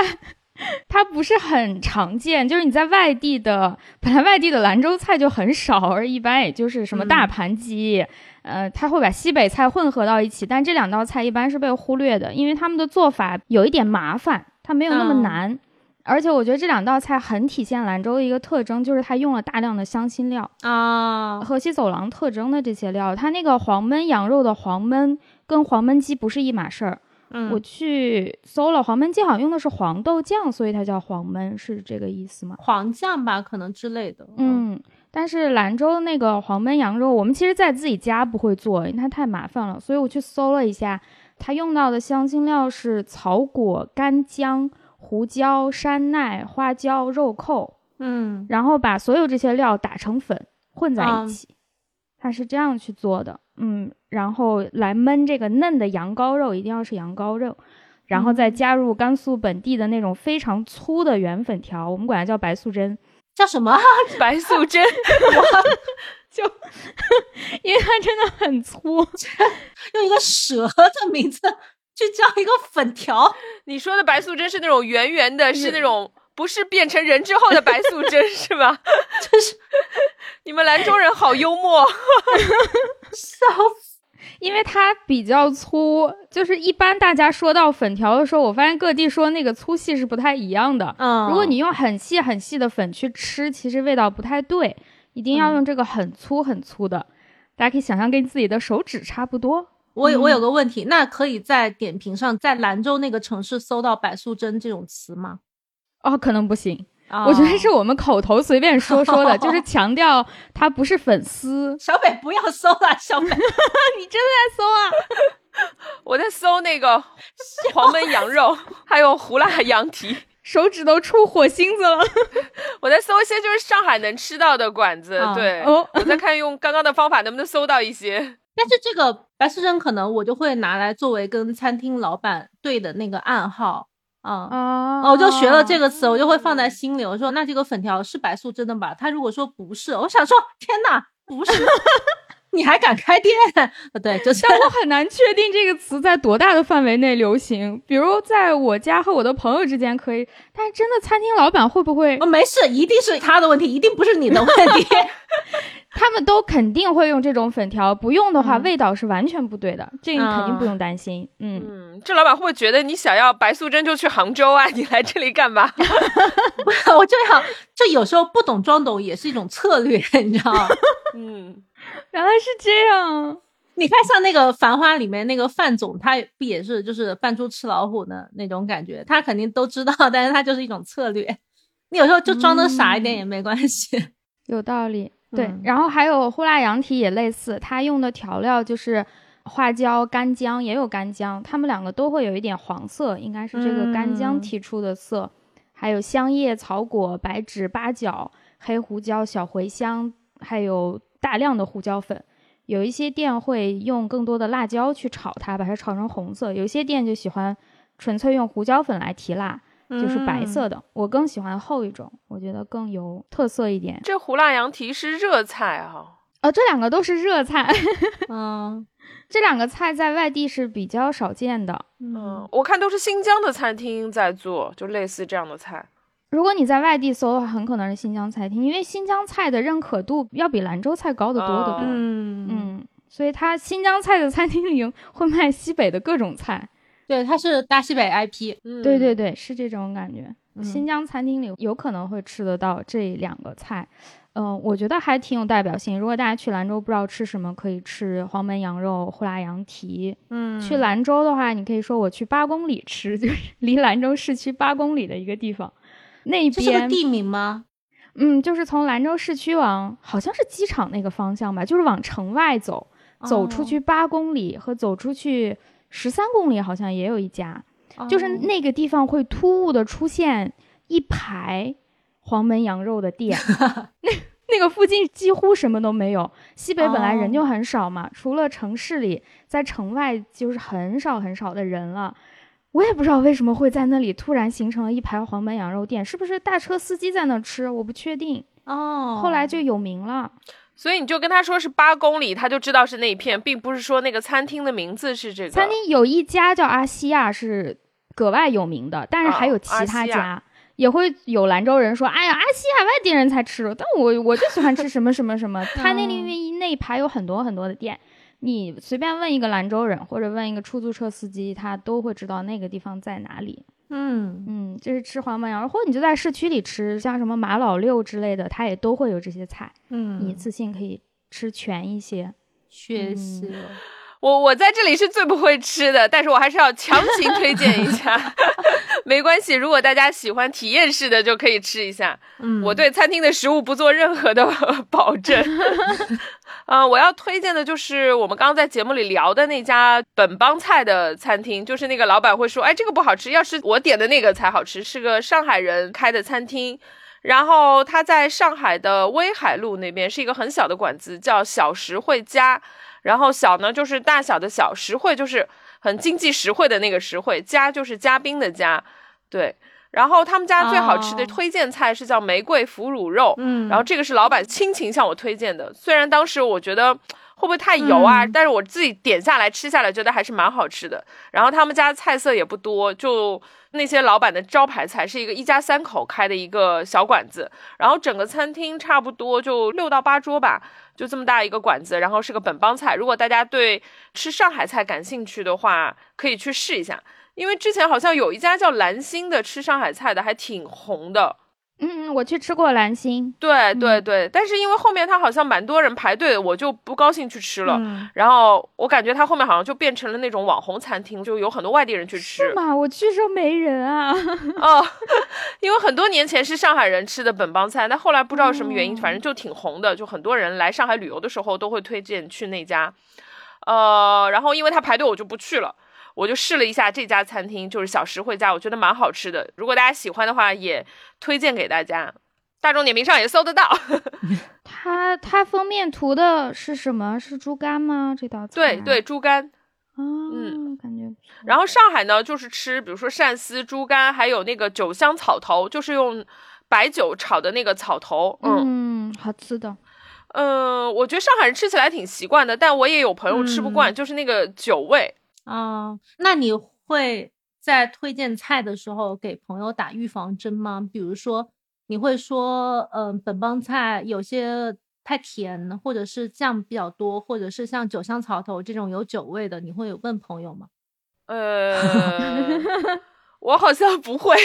它不是很常见。就是你在外地的，本来外地的兰州菜就很少，而一般也就是什么大盘鸡，呃，他会把西北菜混合到一起。但这两道菜一般是被忽略的，因为他们的做法有一点麻烦，它没有那么难。而且我觉得这两道菜很体现兰州的一个特征，就是它用了大量的香辛料啊，河西走廊特征的这些料。它那个黄焖羊肉的黄焖跟黄焖鸡不是一码事儿。嗯我去搜了黄焖鸡，好像用的是黄豆酱，所以它叫黄焖，是这个意思吗？黄酱吧，可能之类的。嗯，但是兰州那个黄焖羊肉，我们其实在自己家不会做，因为它太麻烦了，所以我去搜了一下，它用到的香辛料是草果、干姜、胡椒、山奈、花椒、肉蔻，嗯然后把所有这些料打成粉混在嗯一起，它是这样去做的。嗯，然后来焖这个嫩的羊羔肉，一定要是羊羔肉。然后再加入甘肃本地的那种非常粗的圆粉条，我们管它叫白素贞，叫什么？白素贞，就 因为它真的很粗。用一个蛇的名字去叫一个粉条，你说的白素贞是那种圆圆的，是那种不是变成人之后的白素贞是吧？真是你们兰州人好幽默，笑死。因为它比较粗，就是一般大家说到粉条的时候，我发现各地说那个粗细是不太一样的。嗯，如果你用很细很细的粉去吃，其实味道不太对，一定要用这个很粗很粗的。大家可以想象跟自己的手指差不多。我有我嗯有个问题，那可以在点评上在兰州那个城市搜到白素贞这种词吗？哦，可能不行，哦我觉得是我们口头随便说说的，就是强调他不是粉丝。小北不要搜了，小北 你真的在搜啊？我在搜那个黄焖羊肉，还有胡辣羊蹄。手指都出火星子了。我在搜一些就是上海能吃到的馆子，啊对，哦我在看用刚刚的方法能不能搜到一些。但是这个白素贞可能我就会拿来作为跟餐厅老板对的那个暗号啊。我就学了这个词，我就会放在心里。我说那这个粉条是白素贞的吧？他如果说不是，我想说天哪，不是，你还敢开店？呃对，就是但我很难确定这个词在多大的范围内流行。比如在我家和我的朋友之间可以，但是真的餐厅老板会不会哦，？没事，一定是他的问题，一定不是你的问题。他们都肯定会用这种粉条，不用的话、嗯味道是完全不对的，这个你肯定啊不用担心。嗯，嗯，这老板会不会觉得你想要白素贞就去杭州啊？你来这里干嘛？我就想，就有时候不懂装懂也是一种策略，你知道吗？嗯，原来是这样。你看，像那个《繁花》里面那个范总，他不也是就是扮猪吃老虎的那种感觉？他肯定都知道，但是他就是一种策略。你有时候就装的傻一点也没关系。有道理，对。嗯然后还有呼辣羊蹄也类似，他用的调料就是花椒、干姜，也有干姜，他们两个都会有一点黄色，应该是这个干姜嗯提出的色。还有香叶、草果、白芷、八角、黑胡椒、小茴香，还有大量的胡椒粉。有一些店会用更多的辣椒去炒它，把它炒成红色；有一些店就喜欢纯粹用胡椒粉来提辣，就是白嗯色的。我更喜欢后一种，我觉得更有特色一点。这胡辣羊蹄是热菜啊。哦，这两个都是热菜，嗯这两个菜在外地是比较少见的。嗯，我看都是新疆的餐厅在做，就类似这样的菜。如果你在外地搜的话，很可能是新疆餐厅，因为新疆菜的认可度要比兰州菜高得多得多。哦嗯嗯，所以它新疆菜的餐厅里会卖西北的各种菜。对，它是大西北 IP。嗯，对对对，是这种感觉。嗯新疆餐厅里有可能会吃得到这两个菜，嗯、我觉得还挺有代表性。如果大家去兰州不知道吃什么，可以吃黄焖羊肉、呼辣羊蹄。嗯去兰州的话，你可以说我去八公里吃，就是离兰州市区八公里的一个地方。那边，这是个地名吗？嗯，就是从兰州市区往好像是机场那个方向吧，就是往城外走，走出去八公里和走出去十三公里，好像也有一家。哦，就是那个地方会突兀的出现一排黄焖羊肉的店，那那个附近几乎什么都没有。西北本来人就很少嘛，除了城市里，在城外就是很少很少的人了。我也不知道为什么会在那里突然形成了一排黄焖羊肉店，是不是大车司机在那吃？我不确定。哦，后来就有名了。所以你就跟他说是八公里，他就知道是那一片，并不是说那个餐厅的名字是这个餐厅有一家叫阿西亚是格外有名的，但是还有哦其他家。也会有兰州人说：“哎呀，阿西亚外地人才吃，但我我就喜欢吃什么什么什么。”他那里面那一排有很多很多的店，你随便问一个兰州人或者问一个出租车司机，他都会知道那个地方在哪里。嗯嗯，就是吃黄焖羊肉，或者你就在市区里吃，像什么马老六之类的，它也都会有这些菜，嗯，你一次性可以吃全一些。学习了。我我在这里是最不会吃的，但是我还是要强行推荐一下。没关系，如果大家喜欢体验式的，就可以吃一下。嗯，我对餐厅的食物不做任何的 保证。呃，我要推荐的就是我们刚刚在节目里聊的那家本帮菜的餐厅，就是那个老板会说，哎，这个不好吃，要是我点的那个才好吃，是个上海人开的餐厅。然后他在上海的威海路那边是一个很小的馆子，叫小实惠家。然后小呢就是大小的小，实惠就是很经济实惠的那个实惠，家就是嘉宾的家。对，然后他们家最好吃的推荐菜是叫玫瑰腐乳肉。嗯，然后这个是老板亲情向我推荐的，虽然当时我觉得会不会太油啊，但是我自己点下来吃下来觉得还是蛮好吃的。然后他们家菜色也不多，就。那些老板的招牌菜是一个一家三口开的一个小馆子，然后整个餐厅差不多就六到八桌吧，就这么大一个馆子，然后是个本帮菜。如果大家对吃上海菜感兴趣的话，可以去试一下，因为之前好像有一家叫蓝星的吃上海菜的还挺红的。嗯，我去吃过蓝星，对对对，但是因为后面他好像蛮多人排队，我就不高兴去吃了。然后我感觉他后面好像就变成了那种网红餐厅，就有很多外地人去吃。是吗？我去时候没人啊。哦，因为很多年前是上海人吃的本帮菜，但后来不知道什么原因，反正就挺红的，就很多人来上海旅游的时候都会推荐去那家。呃，然后因为他排队，我就不去了。我就试了一下这家餐厅，就是小实惠家，我觉得蛮好吃的。如果大家喜欢的话，也推荐给大家。大众点评上也搜得到。它它封面图的是什么？是猪肝吗？这道菜？对对，猪肝。嗯，感觉。然后上海呢，就是吃，比如说鳝丝、猪肝，还有那个酒香草头，就是用白酒炒的那个草头。嗯，好吃的。嗯，我觉得上海人吃起来挺习惯的，但我也有朋友吃不惯，就是那个酒味。啊，那你会在推荐菜的时候给朋友打预防针吗？比如说，你会说，嗯，本帮菜有些太甜，或者是酱比较多，或者是像酒香草头这种有酒味的，你会有问朋友吗？呃。我好像不会，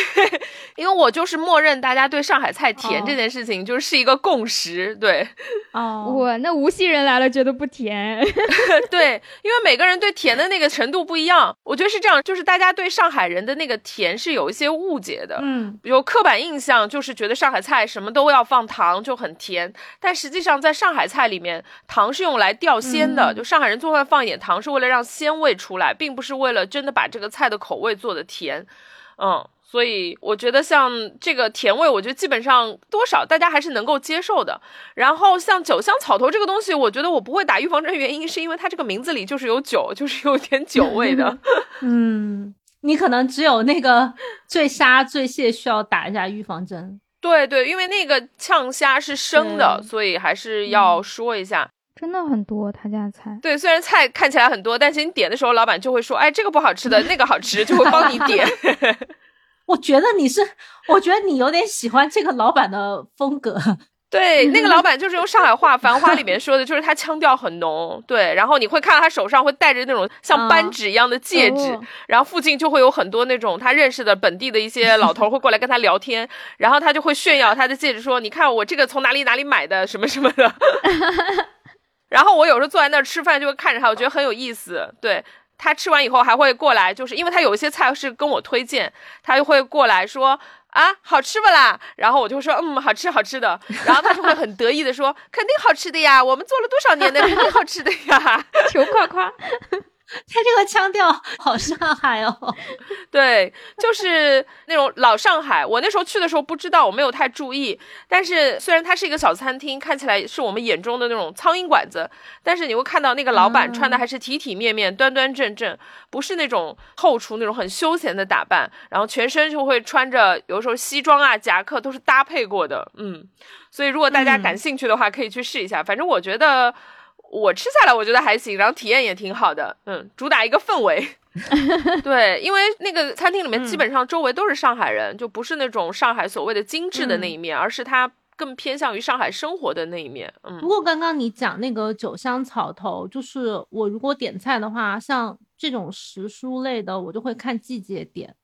因为我就是默认大家对上海菜甜这件事情就是是一个共识，对。哦，我那无锡人来了觉得不甜，对，因为每个人对甜的那个程度不一样。我觉得是这样，就是大家对上海人的那个甜是有一些误解的，嗯，比如刻板印象就是觉得上海菜什么都要放糖就很甜，但实际上在上海菜里面，糖是用来调鲜的，就上海人做饭放一点糖是为了让鲜味出来，并不是为了真的把这个菜的口味做的甜。嗯，所以我觉得像这个甜味，我觉得基本上多少大家还是能够接受的。然后像酒香草头这个东西，我觉得我不会打预防针，原因是因为它这个名字里就是有酒，就是有点酒味的。嗯，你可能只有那个醉虾、醉蟹需要打一下预防针。对对，因为那个呛虾是生的，所以还是要说一下。真的很多他家菜，对，虽然菜看起来很多，但是你点的时候，老板就会说，哎，这个不好吃的，那个好吃，就会帮你点。我觉得你是，我觉得你有点喜欢这个老板的风格。对，那个老板就是用上海话《繁花》里面说的，就是他腔调很浓。对，然后你会看到他手上会戴着那种像扳指一样的戒指，然后附近就会有很多那种他认识的本地的一些老头会过来跟他聊天，然后他就会炫耀他的戒指，说：“你看我这个从哪里哪里买的，什么什么的。”然后我有时候坐在那儿吃饭，就会看着他，我觉得很有意思。对他吃完以后还会过来，就是因为他有一些菜是跟我推荐，他就会过来说啊，好吃不啦？然后我就说嗯，好吃好吃的。然后他就会很得意的说，肯定好吃的呀，我们做了多少年的，肯定好吃的呀，求夸夸。他这个腔调好上海哦，对，就是那种老上海。我那时候去的时候不知道，我没有太注意。但是虽然它是一个小餐厅，看起来是我们眼中的那种苍蝇馆子，但是你会看到那个老板穿的还是体体面面、端端正正，不是那种后厨那种很休闲的打扮。然后全身就会穿着，有时候西装啊、夹克都是搭配过的。嗯，所以如果大家感兴趣的话，可以去试一下。反正我觉得。我吃下来我觉得还行，然后体验也挺好的，嗯，主打一个氛围，对，因为那个餐厅里面基本上周围都是上海人，就不是那种上海所谓的精致的那一面，而是它更偏向于上海生活的那一面。嗯，不过刚刚你讲那个酒香草头，就是我如果点菜的话，像这种时蔬类的，我就会看季节点。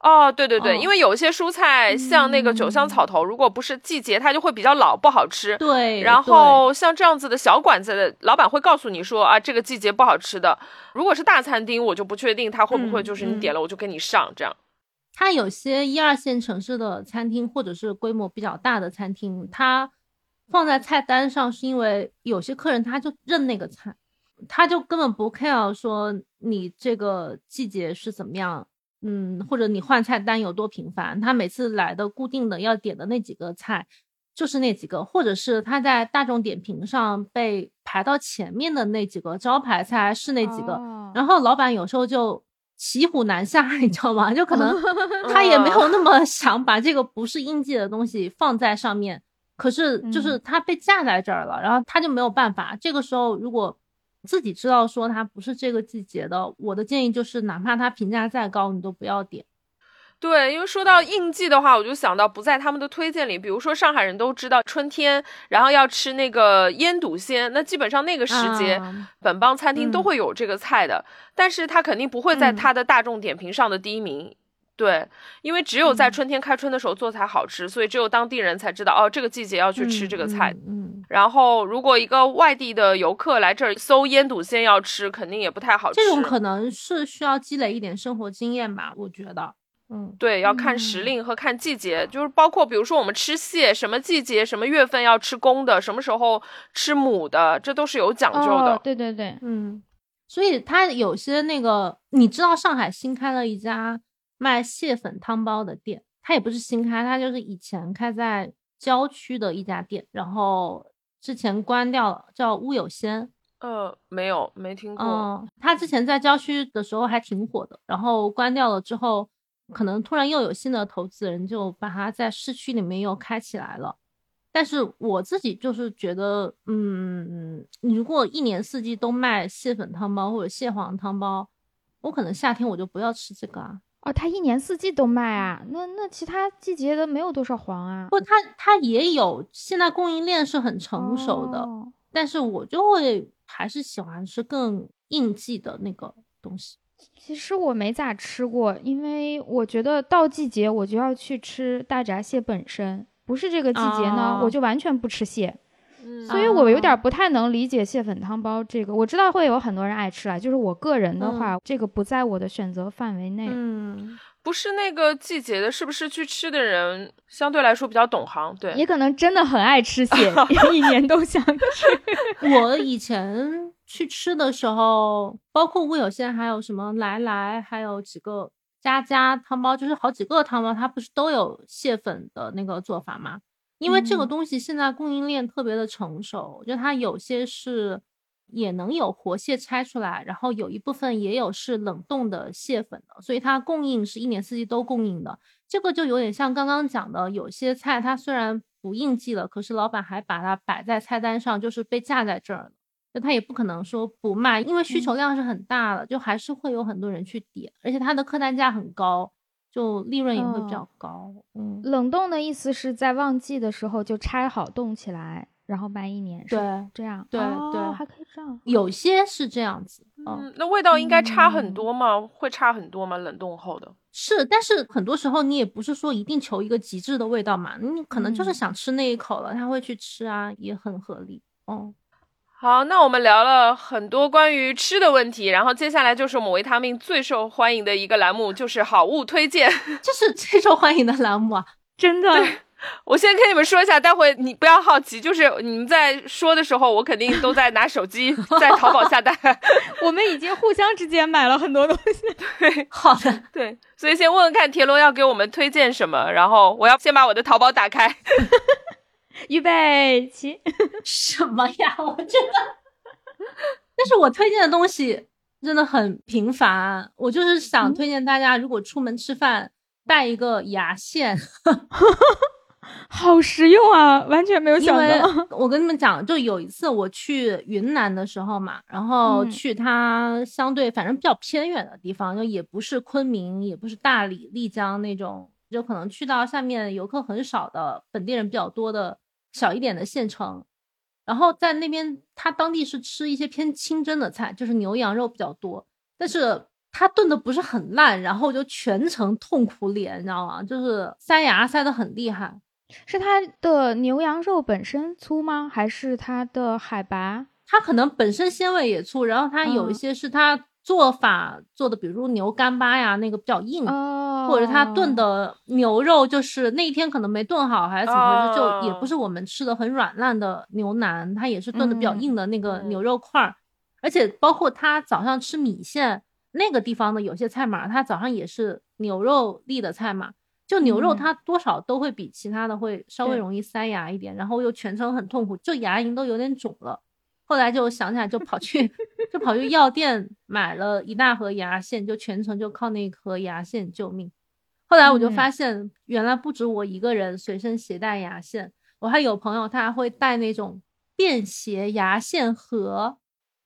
哦，对对对，嗯因为有一些蔬菜像那个九香草头，如果不是季节，它就会比较老，不好吃。对，然后像这样子的小馆子的老板会告诉你说啊，这个季节不好吃的。如果是大餐厅，我就不确定他会不会嗯就是你嗯点了我就给你上这样。它有些一二线城市的餐厅，或者是规模比较大的餐厅，它放在菜单上，是因为有些客人他就认那个菜，他就根本不 care 说你这个季节是怎么样，嗯，或者你换菜单有多频繁，他每次来的固定的要点的那几个菜就是那几个，或者是他在大众点评上被排到前面的那几个招牌菜是那几个，哦然后老板有时候就骑虎难下，你知道吗？就可能 他也没有那么想把这个不是应季的东西放在上面，可是就是他被架在这儿了，然后他就没有办法。这个时候如果自己知道说它不是这个季节的，我的建议就是，哪怕它评价再高，你都不要点。对，因为说到应季的话，我就想到不在他们的推荐里。比如说上海人都知道春天，然后要吃那个腌笃鲜，那基本上那个时节，啊本帮餐厅都嗯会有这个菜的，但是它肯定不会在嗯它的大众点评上的第一名。对，因为只有在嗯春天开春的时候做才好吃，所以只有当地人才知道哦，这个季节要去吃这个菜。嗯，嗯然后，如果一个外地的游客来这儿搜腌笃鲜要吃，肯定也不太好吃。这种可能是需要积累一点生活经验吧，我觉得。嗯，对，要看时嗯令和看季节，就是包括比如说我们吃蟹，什么季节、什么月份要吃公的，什么时候吃母的，这都是有讲究的。哦，对对对，嗯，所以它有些那个，你知道上海新开了一家卖蟹粉汤包的店，它也不是新开，它就是以前开在郊区的一家店，然后之前关掉了，叫乌有仙。呃，没有，没听过。嗯，它之前在郊区的时候还挺火的，然后关掉了之后，可能突然又有新的投资人就把它在市区里面又开起来了。但是我自己就是觉得，嗯，你如果一年四季都卖蟹粉汤包或者蟹黄汤包，我可能夏天我就不要吃这个啊。哦，它一年四季都卖啊，那那其他季节的没有多少黄啊，不，它它也有，现在供应链是很成熟的，哦但是我就会还是喜欢吃更应季的那个东西。其实我没咋吃过，因为我觉得到季节我就要去吃大闸蟹本身，不是这个季节呢，哦我就完全不吃蟹。嗯，所以我有点哦不太能理解蟹粉汤包这个，我知道会有很多人爱吃啊，就是我个人的话，这个不在我的选择范围内。嗯，不是那个季节的，是不是去吃的人相对来说比较懂行？对，也可能真的很爱吃蟹，一年都想吃。我以前去吃的时候，包括乌有县，还有什么来来，还有几个家家汤包，就是好几个汤包，它不是都有蟹粉的那个做法吗？因为这个嗯东西现在供应链特别的成熟，就它有些是也能有活蟹拆出来，然后有一部分也有是冷冻的蟹粉的，所以它供应是一年四季都供应的。这个就有点像刚刚讲的，有些菜它虽然不应季了，可是老板还把它摆在菜单上，就是被架在这儿了。就他也不可能说不卖，因为需求量是很大的，就还是会有很多人去点，而且它的客单价很高，就利润也会比较高。嗯，冷冻的意思是在旺季的时候就拆好冻起来，然后卖一年，是对，这样。对哦对还可以这样。有些是这样子。嗯，嗯，那味道应该差很嗯多吗？会差很多吗？冷冻后的？是，但是很多时候你也不是说一定求一个极致的味道嘛，你可能就是嗯想吃那一口了，他会去吃啊，也很合理。哦，好，那我们聊了很多关于吃的问题，然后接下来就是我们维他命最受欢迎的一个栏目，就是好物推荐。这是最受欢迎的栏目啊。真的，我先跟你们说一下，待会你不要好奇，就是你们在说的时候，我肯定都在拿手机 在淘宝下单。我们已经互相之间买了很多东西。对好的，对，所以先问问看田螺要给我们推荐什么，然后我要先把我的淘宝打开。预备起，什么呀？我真的，但是我推荐的东西真的很平凡，我就是想嗯推荐大家，如果出门吃饭带一个牙线，好实用啊，完全没有想到。我跟你们讲，就有一次我去云南的时候嘛，然后嗯去它相对反正比较偏远的地方，就也不是昆明，也不是大理、丽江那种，就可能去到下面游客很少的、本地人比较多的小一点的县城。然后在那边，他当地是吃一些偏清真的菜，就是牛羊肉比较多，但是他炖的不是很烂，然后就全程痛苦脸，你知道吗？就是塞牙塞的很厉害。是它的牛羊肉本身粗吗？还是它的海拔？它可能本身纤维也粗，然后它有一些是它做法做的，比如牛干巴呀，那个比较硬，哦，或者他炖的牛肉就是那一天可能没炖好，还是怎么回事，哦就也不是我们吃的很软烂的牛腩，它也是炖的比较嗯硬的那个嗯牛肉块儿，而且包括他早上吃米线那个地方的有些菜码，他早上也是牛肉粒的菜码。就牛肉，嗯它多少都会比其他的会稍微容易塞牙一点，然后又全程很痛苦，就牙龈都有点肿了。后来就想起来，就跑去就跑去药店买了一大盒牙线，就全程就靠那一盒牙线救命。后来我就嗯发现，原来不止我一个人随身携带牙线，我还有朋友他还会带那种便携牙线盒，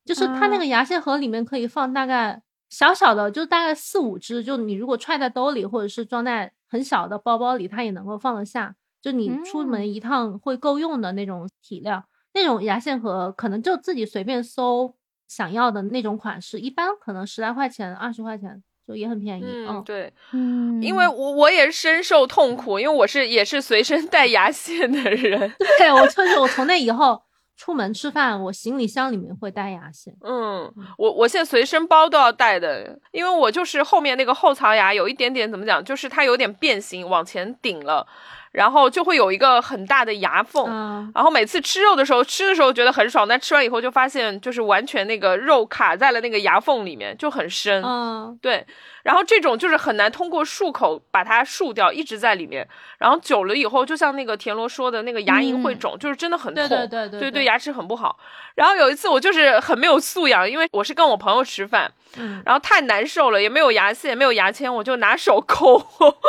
就是他那啊个牙线盒里面可以放大概小小的，就大概四五支，就你如果揣在兜里或者是装在很小的包包里，它也能够放得下，就你出门一趟会够用的那种体量。那种牙线盒可能就自己随便搜想要的那种款式，一般可能十来块钱、二十块钱就也很便宜。嗯，对，嗯，因为我我也深受痛苦，因为我是也是随身带牙线的人。对我就是我从那以后出门吃饭，我行李箱里面会带牙线。嗯，我我现在随身包都要带的，因为我就是后面那个后槽牙有一点点怎么讲，就是它有点变形，往前顶了，然后就会有一个很大的牙缝。嗯，然后每次吃肉的时候，吃的时候觉得很爽，但吃完以后就发现就是完全那个肉卡在了那个牙缝里面，就很深。嗯，对，然后这种就是很难通过漱口把它漱掉，一直在里面。然后久了以后，就像那个田螺说的那个牙龈会嗯肿，就是真的很对痛。对对对对对，牙齿很不好。然后有一次我就是很没有素养，因为我是跟我朋友吃饭，嗯，然后太难受了，也没有牙线，没有牙签，我就拿手抠。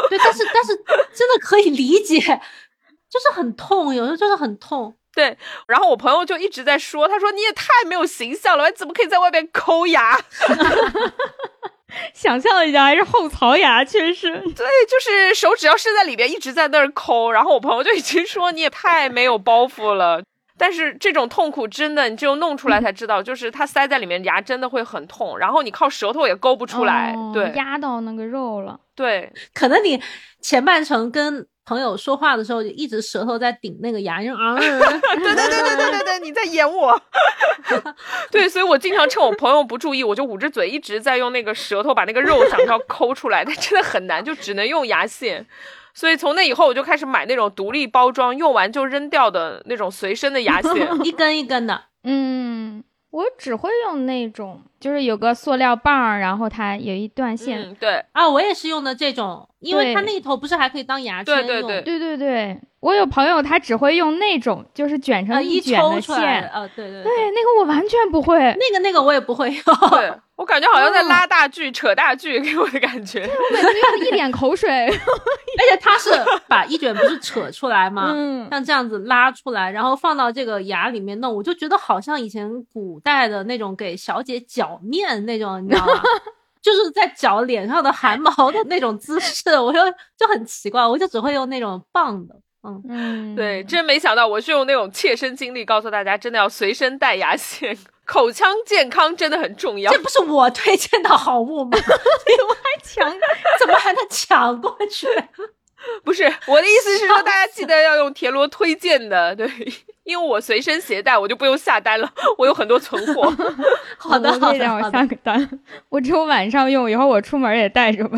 对，但是但是真的可以理解，就是很痛，有时候就是很痛。对，然后我朋友就一直在说，他说你也太没有形象了，你怎么可以在外面抠牙？想象一下，还是后槽牙，确实。对，就是手只要伸在里边，一直在那儿抠。然后我朋友就已经说你也太没有包袱了。但是这种痛苦真的，你只有弄出来才知道，就是它塞在里面，牙真的会很痛，然后你靠舌头也勾不出来。哦对压到那个肉了。对，可能你前半程跟朋友说话的时候，就一直舌头在顶那个牙，就 啊，对对对对对对对，你在演我。对，所以我经常趁我朋友不注意，我就捂着嘴一直在用那个舌头把那个肉想要抠出来，但真的很难，就只能用牙线。所以从那以后，我就开始买那种独立包装、用完就扔掉的那种随身的牙线。一根一根的。嗯，我只会用那种，就是有个塑料棒，然后它有一段线。嗯，对，啊，我也是用的这种，因为它那一头不是还可以当牙签用，对对对对对对，我有朋友他只会用那种，就是卷啊，成一卷的线。啊，对对对，那个我完全不会。那个那个我也不会用，对我感觉好像在拉大锯、扯大锯，给我的感觉。我每次用一脸口水。而且它是把一卷不是扯出来吗？嗯，像这样子拉出来，然后放到这个牙里面弄，我就觉得好像以前古代的那种给小姐绞面那种，你知道吗？就是在搅脸上的汗毛的那种姿势，我就就很奇怪，我就只会用那种棒的，嗯，嗯，对，真没想到我是用那种切身经历告诉大家，真的要随身带牙线，口腔健康真的很重要这。不是我推荐的好物吗？你还抢怎么还能抢过去？不是我的意思是说，大家记得要用田螺推荐的，对，因为我随身携带，我就不用下单了，我有很多存货。好的，好的，我可以让我下个单。我只有晚上用，以后我出门也带着吧。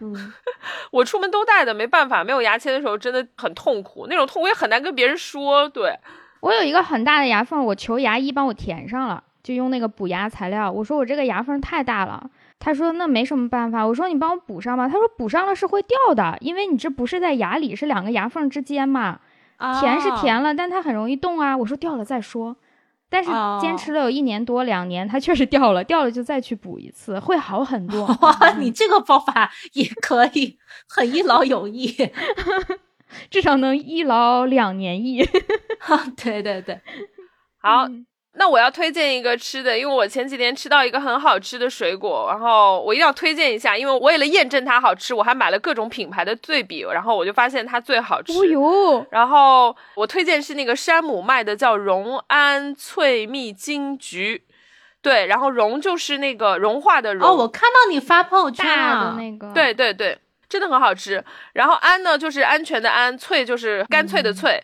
嗯，我出门都带的，没办法，没有牙签的时候真的很痛苦，那种痛苦也很难跟别人说。对，我有一个很大的牙缝，我求牙医帮我填上了，就用那个补牙材料。我说我这个牙缝太大了，他说那没什么办法。我说你帮我补上吧，他说补上了是会掉的，因为你这不是在牙里，是两个牙缝之间嘛。填是啊，填了，但它很容易动啊。我说掉了再说，但是坚哦持了有一年多两年，它确实掉了，掉了就再去补一次，会好很多。哇，你这个方法 也可以，很一劳永逸。至少能一劳两年逸。对对对，好，嗯那我要推荐一个吃的，因为我前几天吃到一个很好吃的水果，然后我一定要推荐一下，因为我为了验证它好吃，我还买了各种品牌的对比，然后我就发现它最好吃。哦呦，然后我推荐是那个山姆卖的，叫荣安脆蜜金桔，对，然后融就是那个融化的融。哦，我看到你发朋友圈了，那个，对对对，真的很好吃。然后安呢，就是安全的安，脆就是干脆的脆。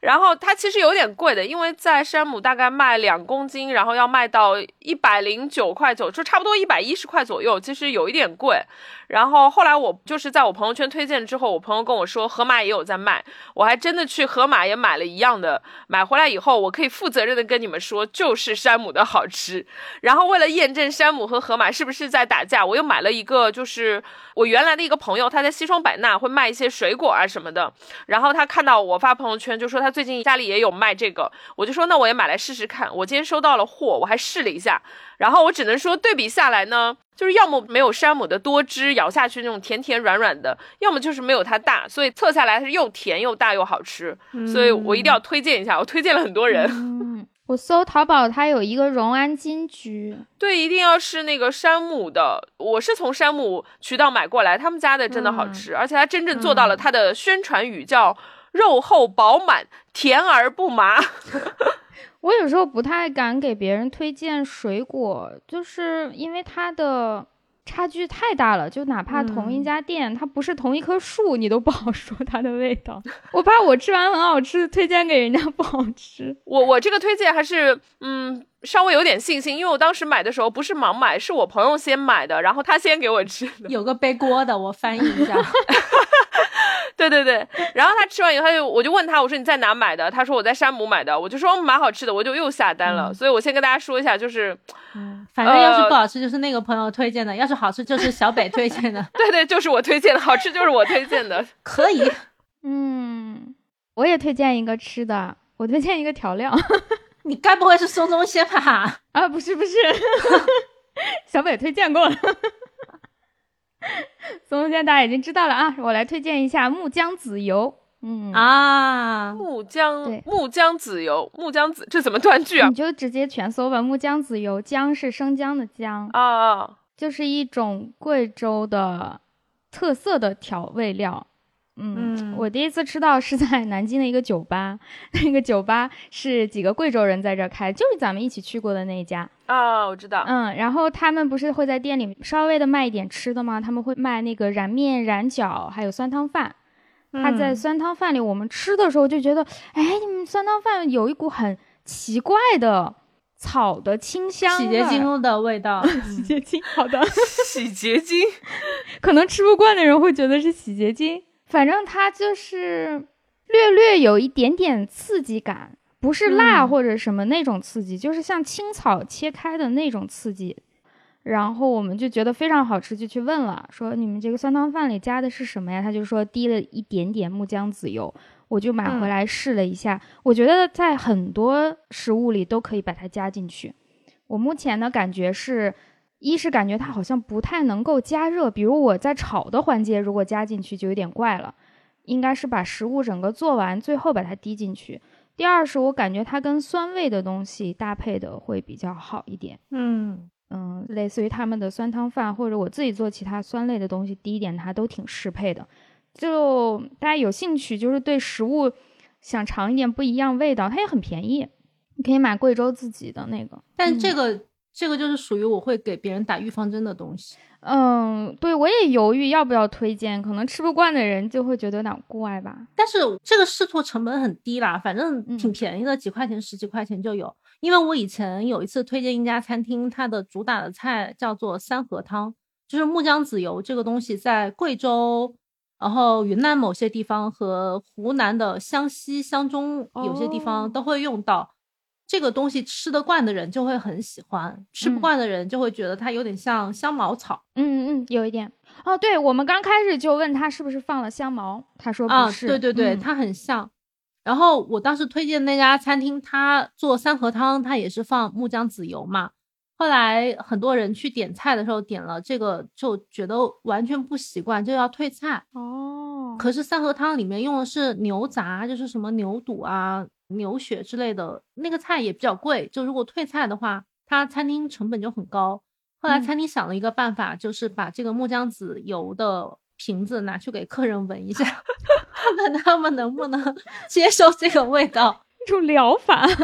然后它其实有点贵的，因为在山姆大概卖两公斤，然后要卖到一百零九块九，就差不多一百一十块左右，其实有一点贵。然后后来我就是在我朋友圈推荐之后，我朋友跟我说盒马也有在卖，我还真的去盒马也买了一样的，买回来以后我可以负责任的跟你们说，就是山姆的好吃。然后为了验证山姆和盒马是不是在打架，我又买了一个，就是我原来的一个朋友，他在西双版纳会卖一些水果啊什么的，然后他看到我发朋友圈，就说他最近家里也有卖这个，我就说那我也买来试试看。我今天收到了货，我还试了一下，然后我只能说对比下来呢，就是要么没有山姆的多汁，咬下去那种甜甜软软的，要么就是没有它大，所以测下来是又甜又大又好吃，所以我一定要推荐一下，我推荐了很多人。嗯，我搜淘宝，它有一个荣安金桔，对，一定要是那个山姆的。我是从山姆渠道买过来，他们家的真的好吃，而且它真正做到了它的宣传语叫“肉厚饱满，甜而不麻”。我有时候不太敢给别人推荐水果，就是因为它的差距太大了。就哪怕同一家店，它不是同一棵树，你都不好说它的味道。我怕我吃完很好吃，推荐给人家不好吃。我我这个推荐还是嗯稍微有点信心，因为我当时买的时候不是盲买，是我朋友先买的，然后他先给我吃的。有个背锅的，我翻译一下。对对对，然后他吃完以后，他就我就问他，我说你在哪买的？他说我在山姆买的，我就说蛮好吃的，我就又下单了。所以我先跟大家说一下，就是，反正要是不好吃，就是那个朋友推荐的；要是好吃，就是小北推荐的。对对，就是我推荐的，好吃就是我推荐的，可以。嗯，我也推荐一个吃的，我推荐一个调料。你该不会是松中鲜吧？啊，不是不是，小北推荐过了。松中间大家已经知道了啊，我来推荐一下木姜子油。嗯啊，木姜对木姜子油，木姜子这怎么断句啊你？就直接全搜吧。木姜子油，姜是生姜的姜，啊，就是一种贵州的特色的调味料。嗯，嗯我第一次吃到是在南京的一个酒吧，那个酒吧是几个贵州人在这儿开，就是咱们一起去过的那一家。哦，我知道。嗯，然后他们不是会在店里稍微的卖一点吃的吗？他们会卖那个燃面、燃饺，还有酸汤饭。他在嗯酸汤饭里，我们吃的时候就觉得，哎，你们酸汤饭有一股很奇怪的草的清香洗，洁精的味道。洗洁精，好的。洗洁精，可能吃不惯的人会觉得是洗洁精，反正它就是略略有一点点刺激感，不是辣嗯或者什么那种刺激，就是像青草切开的那种刺激。然后我们就觉得非常好吃，就去问了，说你们这个酸汤饭里加的是什么呀？他就说滴了一点点木姜子油，我就买回嗯来试了一下，我觉得在很多食物里都可以把它加进去。我目前的感觉是，一是感觉它好像不太能够加热，比如我在炒的环节如果加进去就有点怪了，应该是把食物整个做完，最后把它滴进去。第二是我感觉它跟酸味的东西搭配的会比较好一点，嗯，嗯，类似于他们的酸汤饭，或者我自己做其他酸类的东西滴一点它都挺适配的。就大家有兴趣，就是对食物想尝一点不一样味道，它也很便宜，你可以买贵州自己的那个。但这个、这个就是属于我会给别人打预防针的东西。嗯，对我也犹豫要不要推荐，可能吃不惯的人就会觉得有点怪吧。但是这个试错成本很低啦，反正嗯挺便宜的，几块钱、十几块钱就有。因为我以前有一次推荐一家餐厅，它的主打的菜叫做三合汤，就是木姜子油这个东西在贵州，然后云南某些地方和湖南的湘西、湘中有些地哦方都会用到。这个东西吃得惯的人就会很喜欢，吃不嗯惯的人就会觉得它有点像香茅草。嗯嗯，有一点。哦，对，我们刚开始就问他是不是放了香茅，他说啊，不是。对对对，嗯它很像。然后我当时推荐那家餐厅，他做三合汤，他也是放木姜子油嘛。后来很多人去点菜的时候点了这个，就觉得完全不习惯，就要退菜。哦，可是三合汤里面用的是牛杂，就是什么牛肚啊、牛血之类的，那个菜也比较贵。就如果退菜的话，它餐厅成本就很高。后来嗯餐厅想了一个办法，就是把这个木姜子油的瓶子拿去给客人闻一下，看看他们能不能 接受这个味道。一种疗法。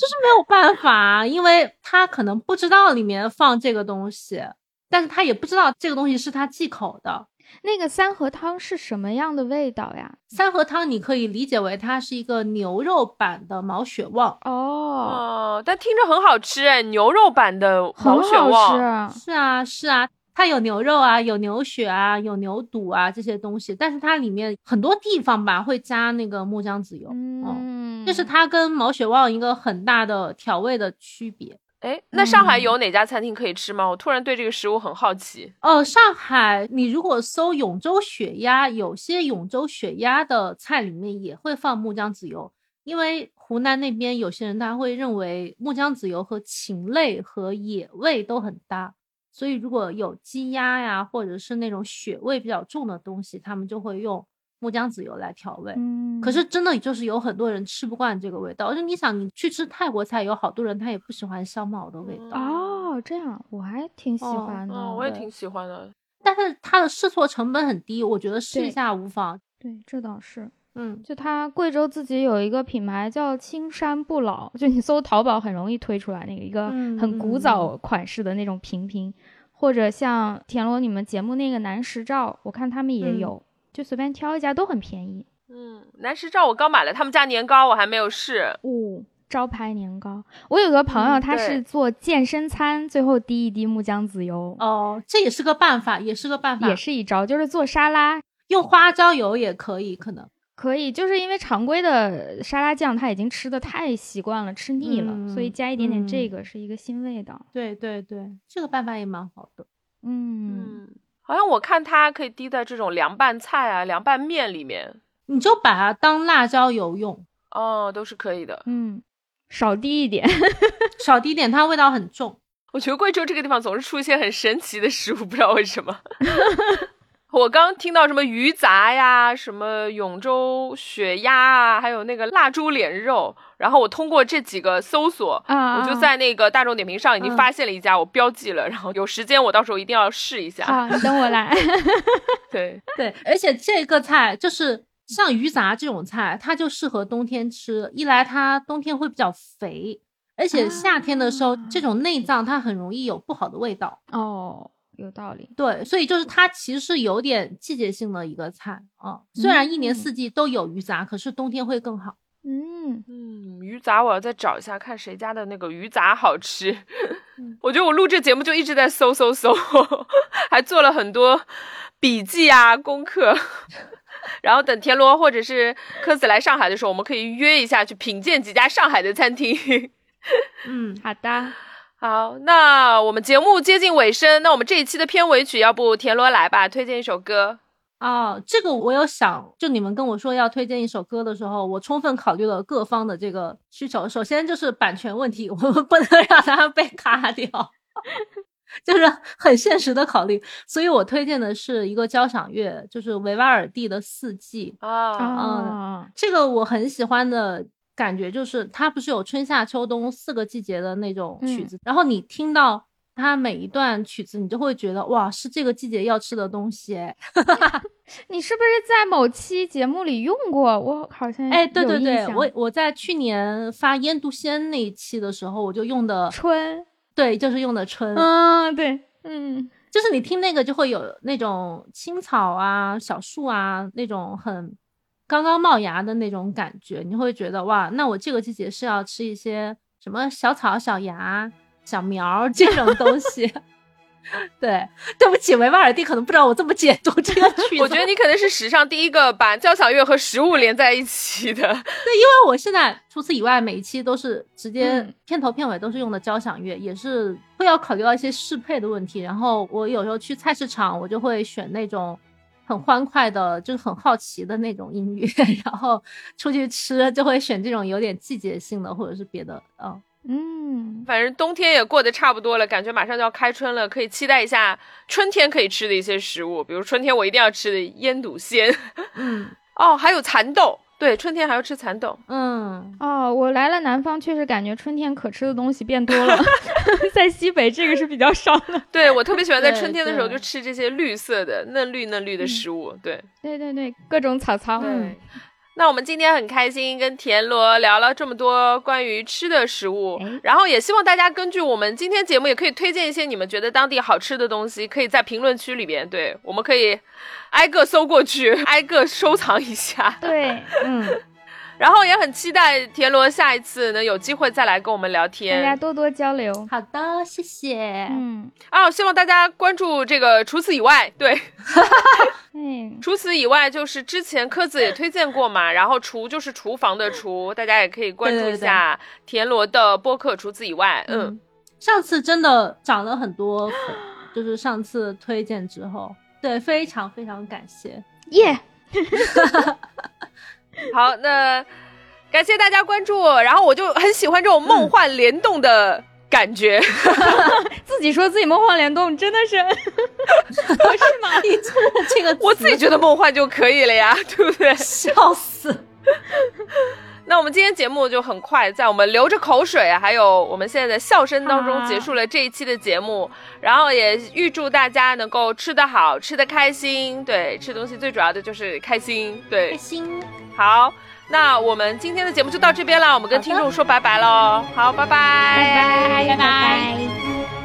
就是没有办法，因为他可能不知道里面放这个东西，但是他也不知道这个东西是他忌口的。那个三合汤是什么样的味道呀？三合汤你可以理解为它是一个牛肉版的毛血旺哦，哦，但听着很好吃哎，牛肉版的毛血很好吃旺，啊。是啊，是啊，它有牛肉啊，有牛血啊，有牛肚啊这些东西，但是它里面很多地方吧会加那个木姜子油，嗯，嗯，这是它跟毛血旺一个很大的调味的区别。哎，那上海嗯有哪家餐厅可以吃吗？我突然对这个食物很好奇。哦，上海，你如果搜永州血鸭，有些永州血鸭的菜里面也会放木姜子油，因为湖南那边有些人他会认为木姜子油和禽类和野味都很搭，所以如果有鸡鸭呀，或者是那种血味比较重的东西，他们就会用木姜子油来调味。嗯，可是真的就是有很多人吃不惯这个味道，而且你想，你去吃泰国菜，有好多人他也不喜欢香茅的味道。哦，这样我还挺喜哦欢的。嗯，我也挺喜欢的。但是它的试错成本很低，我觉得试一下无妨。对，这倒是。嗯，就它贵州自己有一个品牌叫青山不老，就你搜淘宝很容易推出来那个一个嗯很古早款式的那种瓶瓶，或者像田螺你们节目那个南石照，我看他们也嗯有，就随便挑一家都很便宜。嗯，南石照我刚买了他们家年糕，我还没有试。哦，招牌年糕，我有个朋友他是做健身餐，最后滴一滴木姜子油，哦，这也是个办法，也是个办法，也是一招，就是做沙拉。用花椒油也可以，可能可以，就是因为常规的沙拉酱他已经吃的太习惯了，吃腻了，所以嗯加一点点这嗯个是一个新味道。对对对，这个办法也蛮好的。嗯，嗯，好像我看它可以滴在这种凉拌菜啊、凉拌面里面，你就把它当辣椒油用，哦，都是可以的。嗯，少滴一点。少滴一点，它味道很重。我觉得贵州这个地方总是出现很神奇的食物，不知道为什么。我刚听到什么鱼杂呀，什么永州血鸭啊，还有那个腊猪脸肉，然后我通过这几个搜索，啊我就在那个大众点评上已经嗯发现了一家，我标记了，然后有时间我到时候一定要试一下。好，你等我来。对，对，而且这个菜就是像鱼杂这种菜，它就适合冬天吃。一来它冬天会比较肥，而且夏天的时候，啊这种内脏它很容易有不好的味道。哦，有道理。对，所以就是它其实是有点季节性的一个菜啊、虽然一年嗯四季都有鱼杂，可是冬天会更好。嗯，嗯，鱼杂我要再找一下，看谁家的那个鱼杂好吃。嗯我觉得我录这节目就一直在搜搜搜，还做了很多笔记啊功课。然后等田螺或者是柯子来上海的时候，我们可以约一下去品鉴几家上海的餐厅。嗯，好的。好，那我们节目接近尾声，那我们这一期的片尾曲，要不田螺来吧，推荐一首歌。哦，这个我有想，就你们跟我说要推荐一首歌的时候，我充分考虑了各方的这个需求。首先就是版权问题，我们不能让它被卡掉，就是很现实的考虑。所以我推荐的是一个交响乐，就是维瓦尔第的《四季》。啊，嗯，这个我很喜欢的感觉就是，它不是有春夏秋冬四个季节的那种曲子，然后你听到它每一段曲子，你就会觉得哇，是这个季节要吃的东西哎。你是不是在某期节目里用过？我好像哎，对对对我我在去年发腌笃鲜那一期的时候，我就用的，春，对，就是用的春，嗯，对，嗯，就是你听那个就会有那种青草啊、小树啊那种很刚刚冒芽的那种感觉，你会觉得哇，那我这个季节是要吃一些什么小草、小芽、小苗儿这种东西。对，对不起，维瓦尔第可能不知道我这么解读这个曲子。我觉得 你可能是史上第一个把交响乐和食物连在一起的。对因为我现在除此以外，每一期都是直接嗯片头片尾都是用的交响乐，也是会要考虑到一些适配的问题。然后我有时候去菜市场，我就会选那种很欢快的，就是很好奇的那种音乐。然后出去吃就会选这种有点季节性的，或者是别的，嗯。嗯，反正冬天也过得差不多了，感觉马上就要开春了，可以期待一下春天可以吃的一些食物，比如春天我一定要吃的腌笃鲜。嗯 哦，还有蚕豆，对，春天还要吃蚕豆。嗯，哦，我来了南方，确实感觉春天可吃的东西变多了，在西北这个是比较少的。对我特别喜欢在春天的时候就吃这些绿色的、嫩绿嫩绿的食物。对对对对，各种草草。对。那我们今天很开心，跟田螺聊了这么多关于吃的食物，哎然后也希望大家根据我们今天节目，也可以推荐一些你们觉得当地好吃的东西，可以在评论区里边，对，我们可以挨个搜过去，挨个收藏一下。对，嗯，然后也很期待田螺下一次能有机会再来跟我们聊天大家天。多多交流。好的，谢谢。嗯，啊，希望大家关注这个。除此以外，对，嗯，除此以外，就是之前科子也推荐过嘛，然后厨就是厨房的厨，大家也可以关注一下田螺的播客。除此以外，嗯，嗯，上次真的涨了很多粉，就是上次推荐之后，对，非常非常感谢。耶，好，那感谢大家关注，然后我就很喜欢这种梦幻联动的感觉。自己说自己梦幻联动，真的是，不是吗？你真的这个词，我自己觉得梦幻就可以了呀，对不对？笑死。那我们今天节目就很快，在我们流着口水啊，还有我们现在的笑声当中啊结束了这一期的节目。然后也预祝大家能够吃得好，吃得开心。对，吃东西最主要的就是开心。对开，心，好，那我们今天的节目就到这边了，我们跟听众说拜拜喽。好，拜拜，拜拜，拜拜拜拜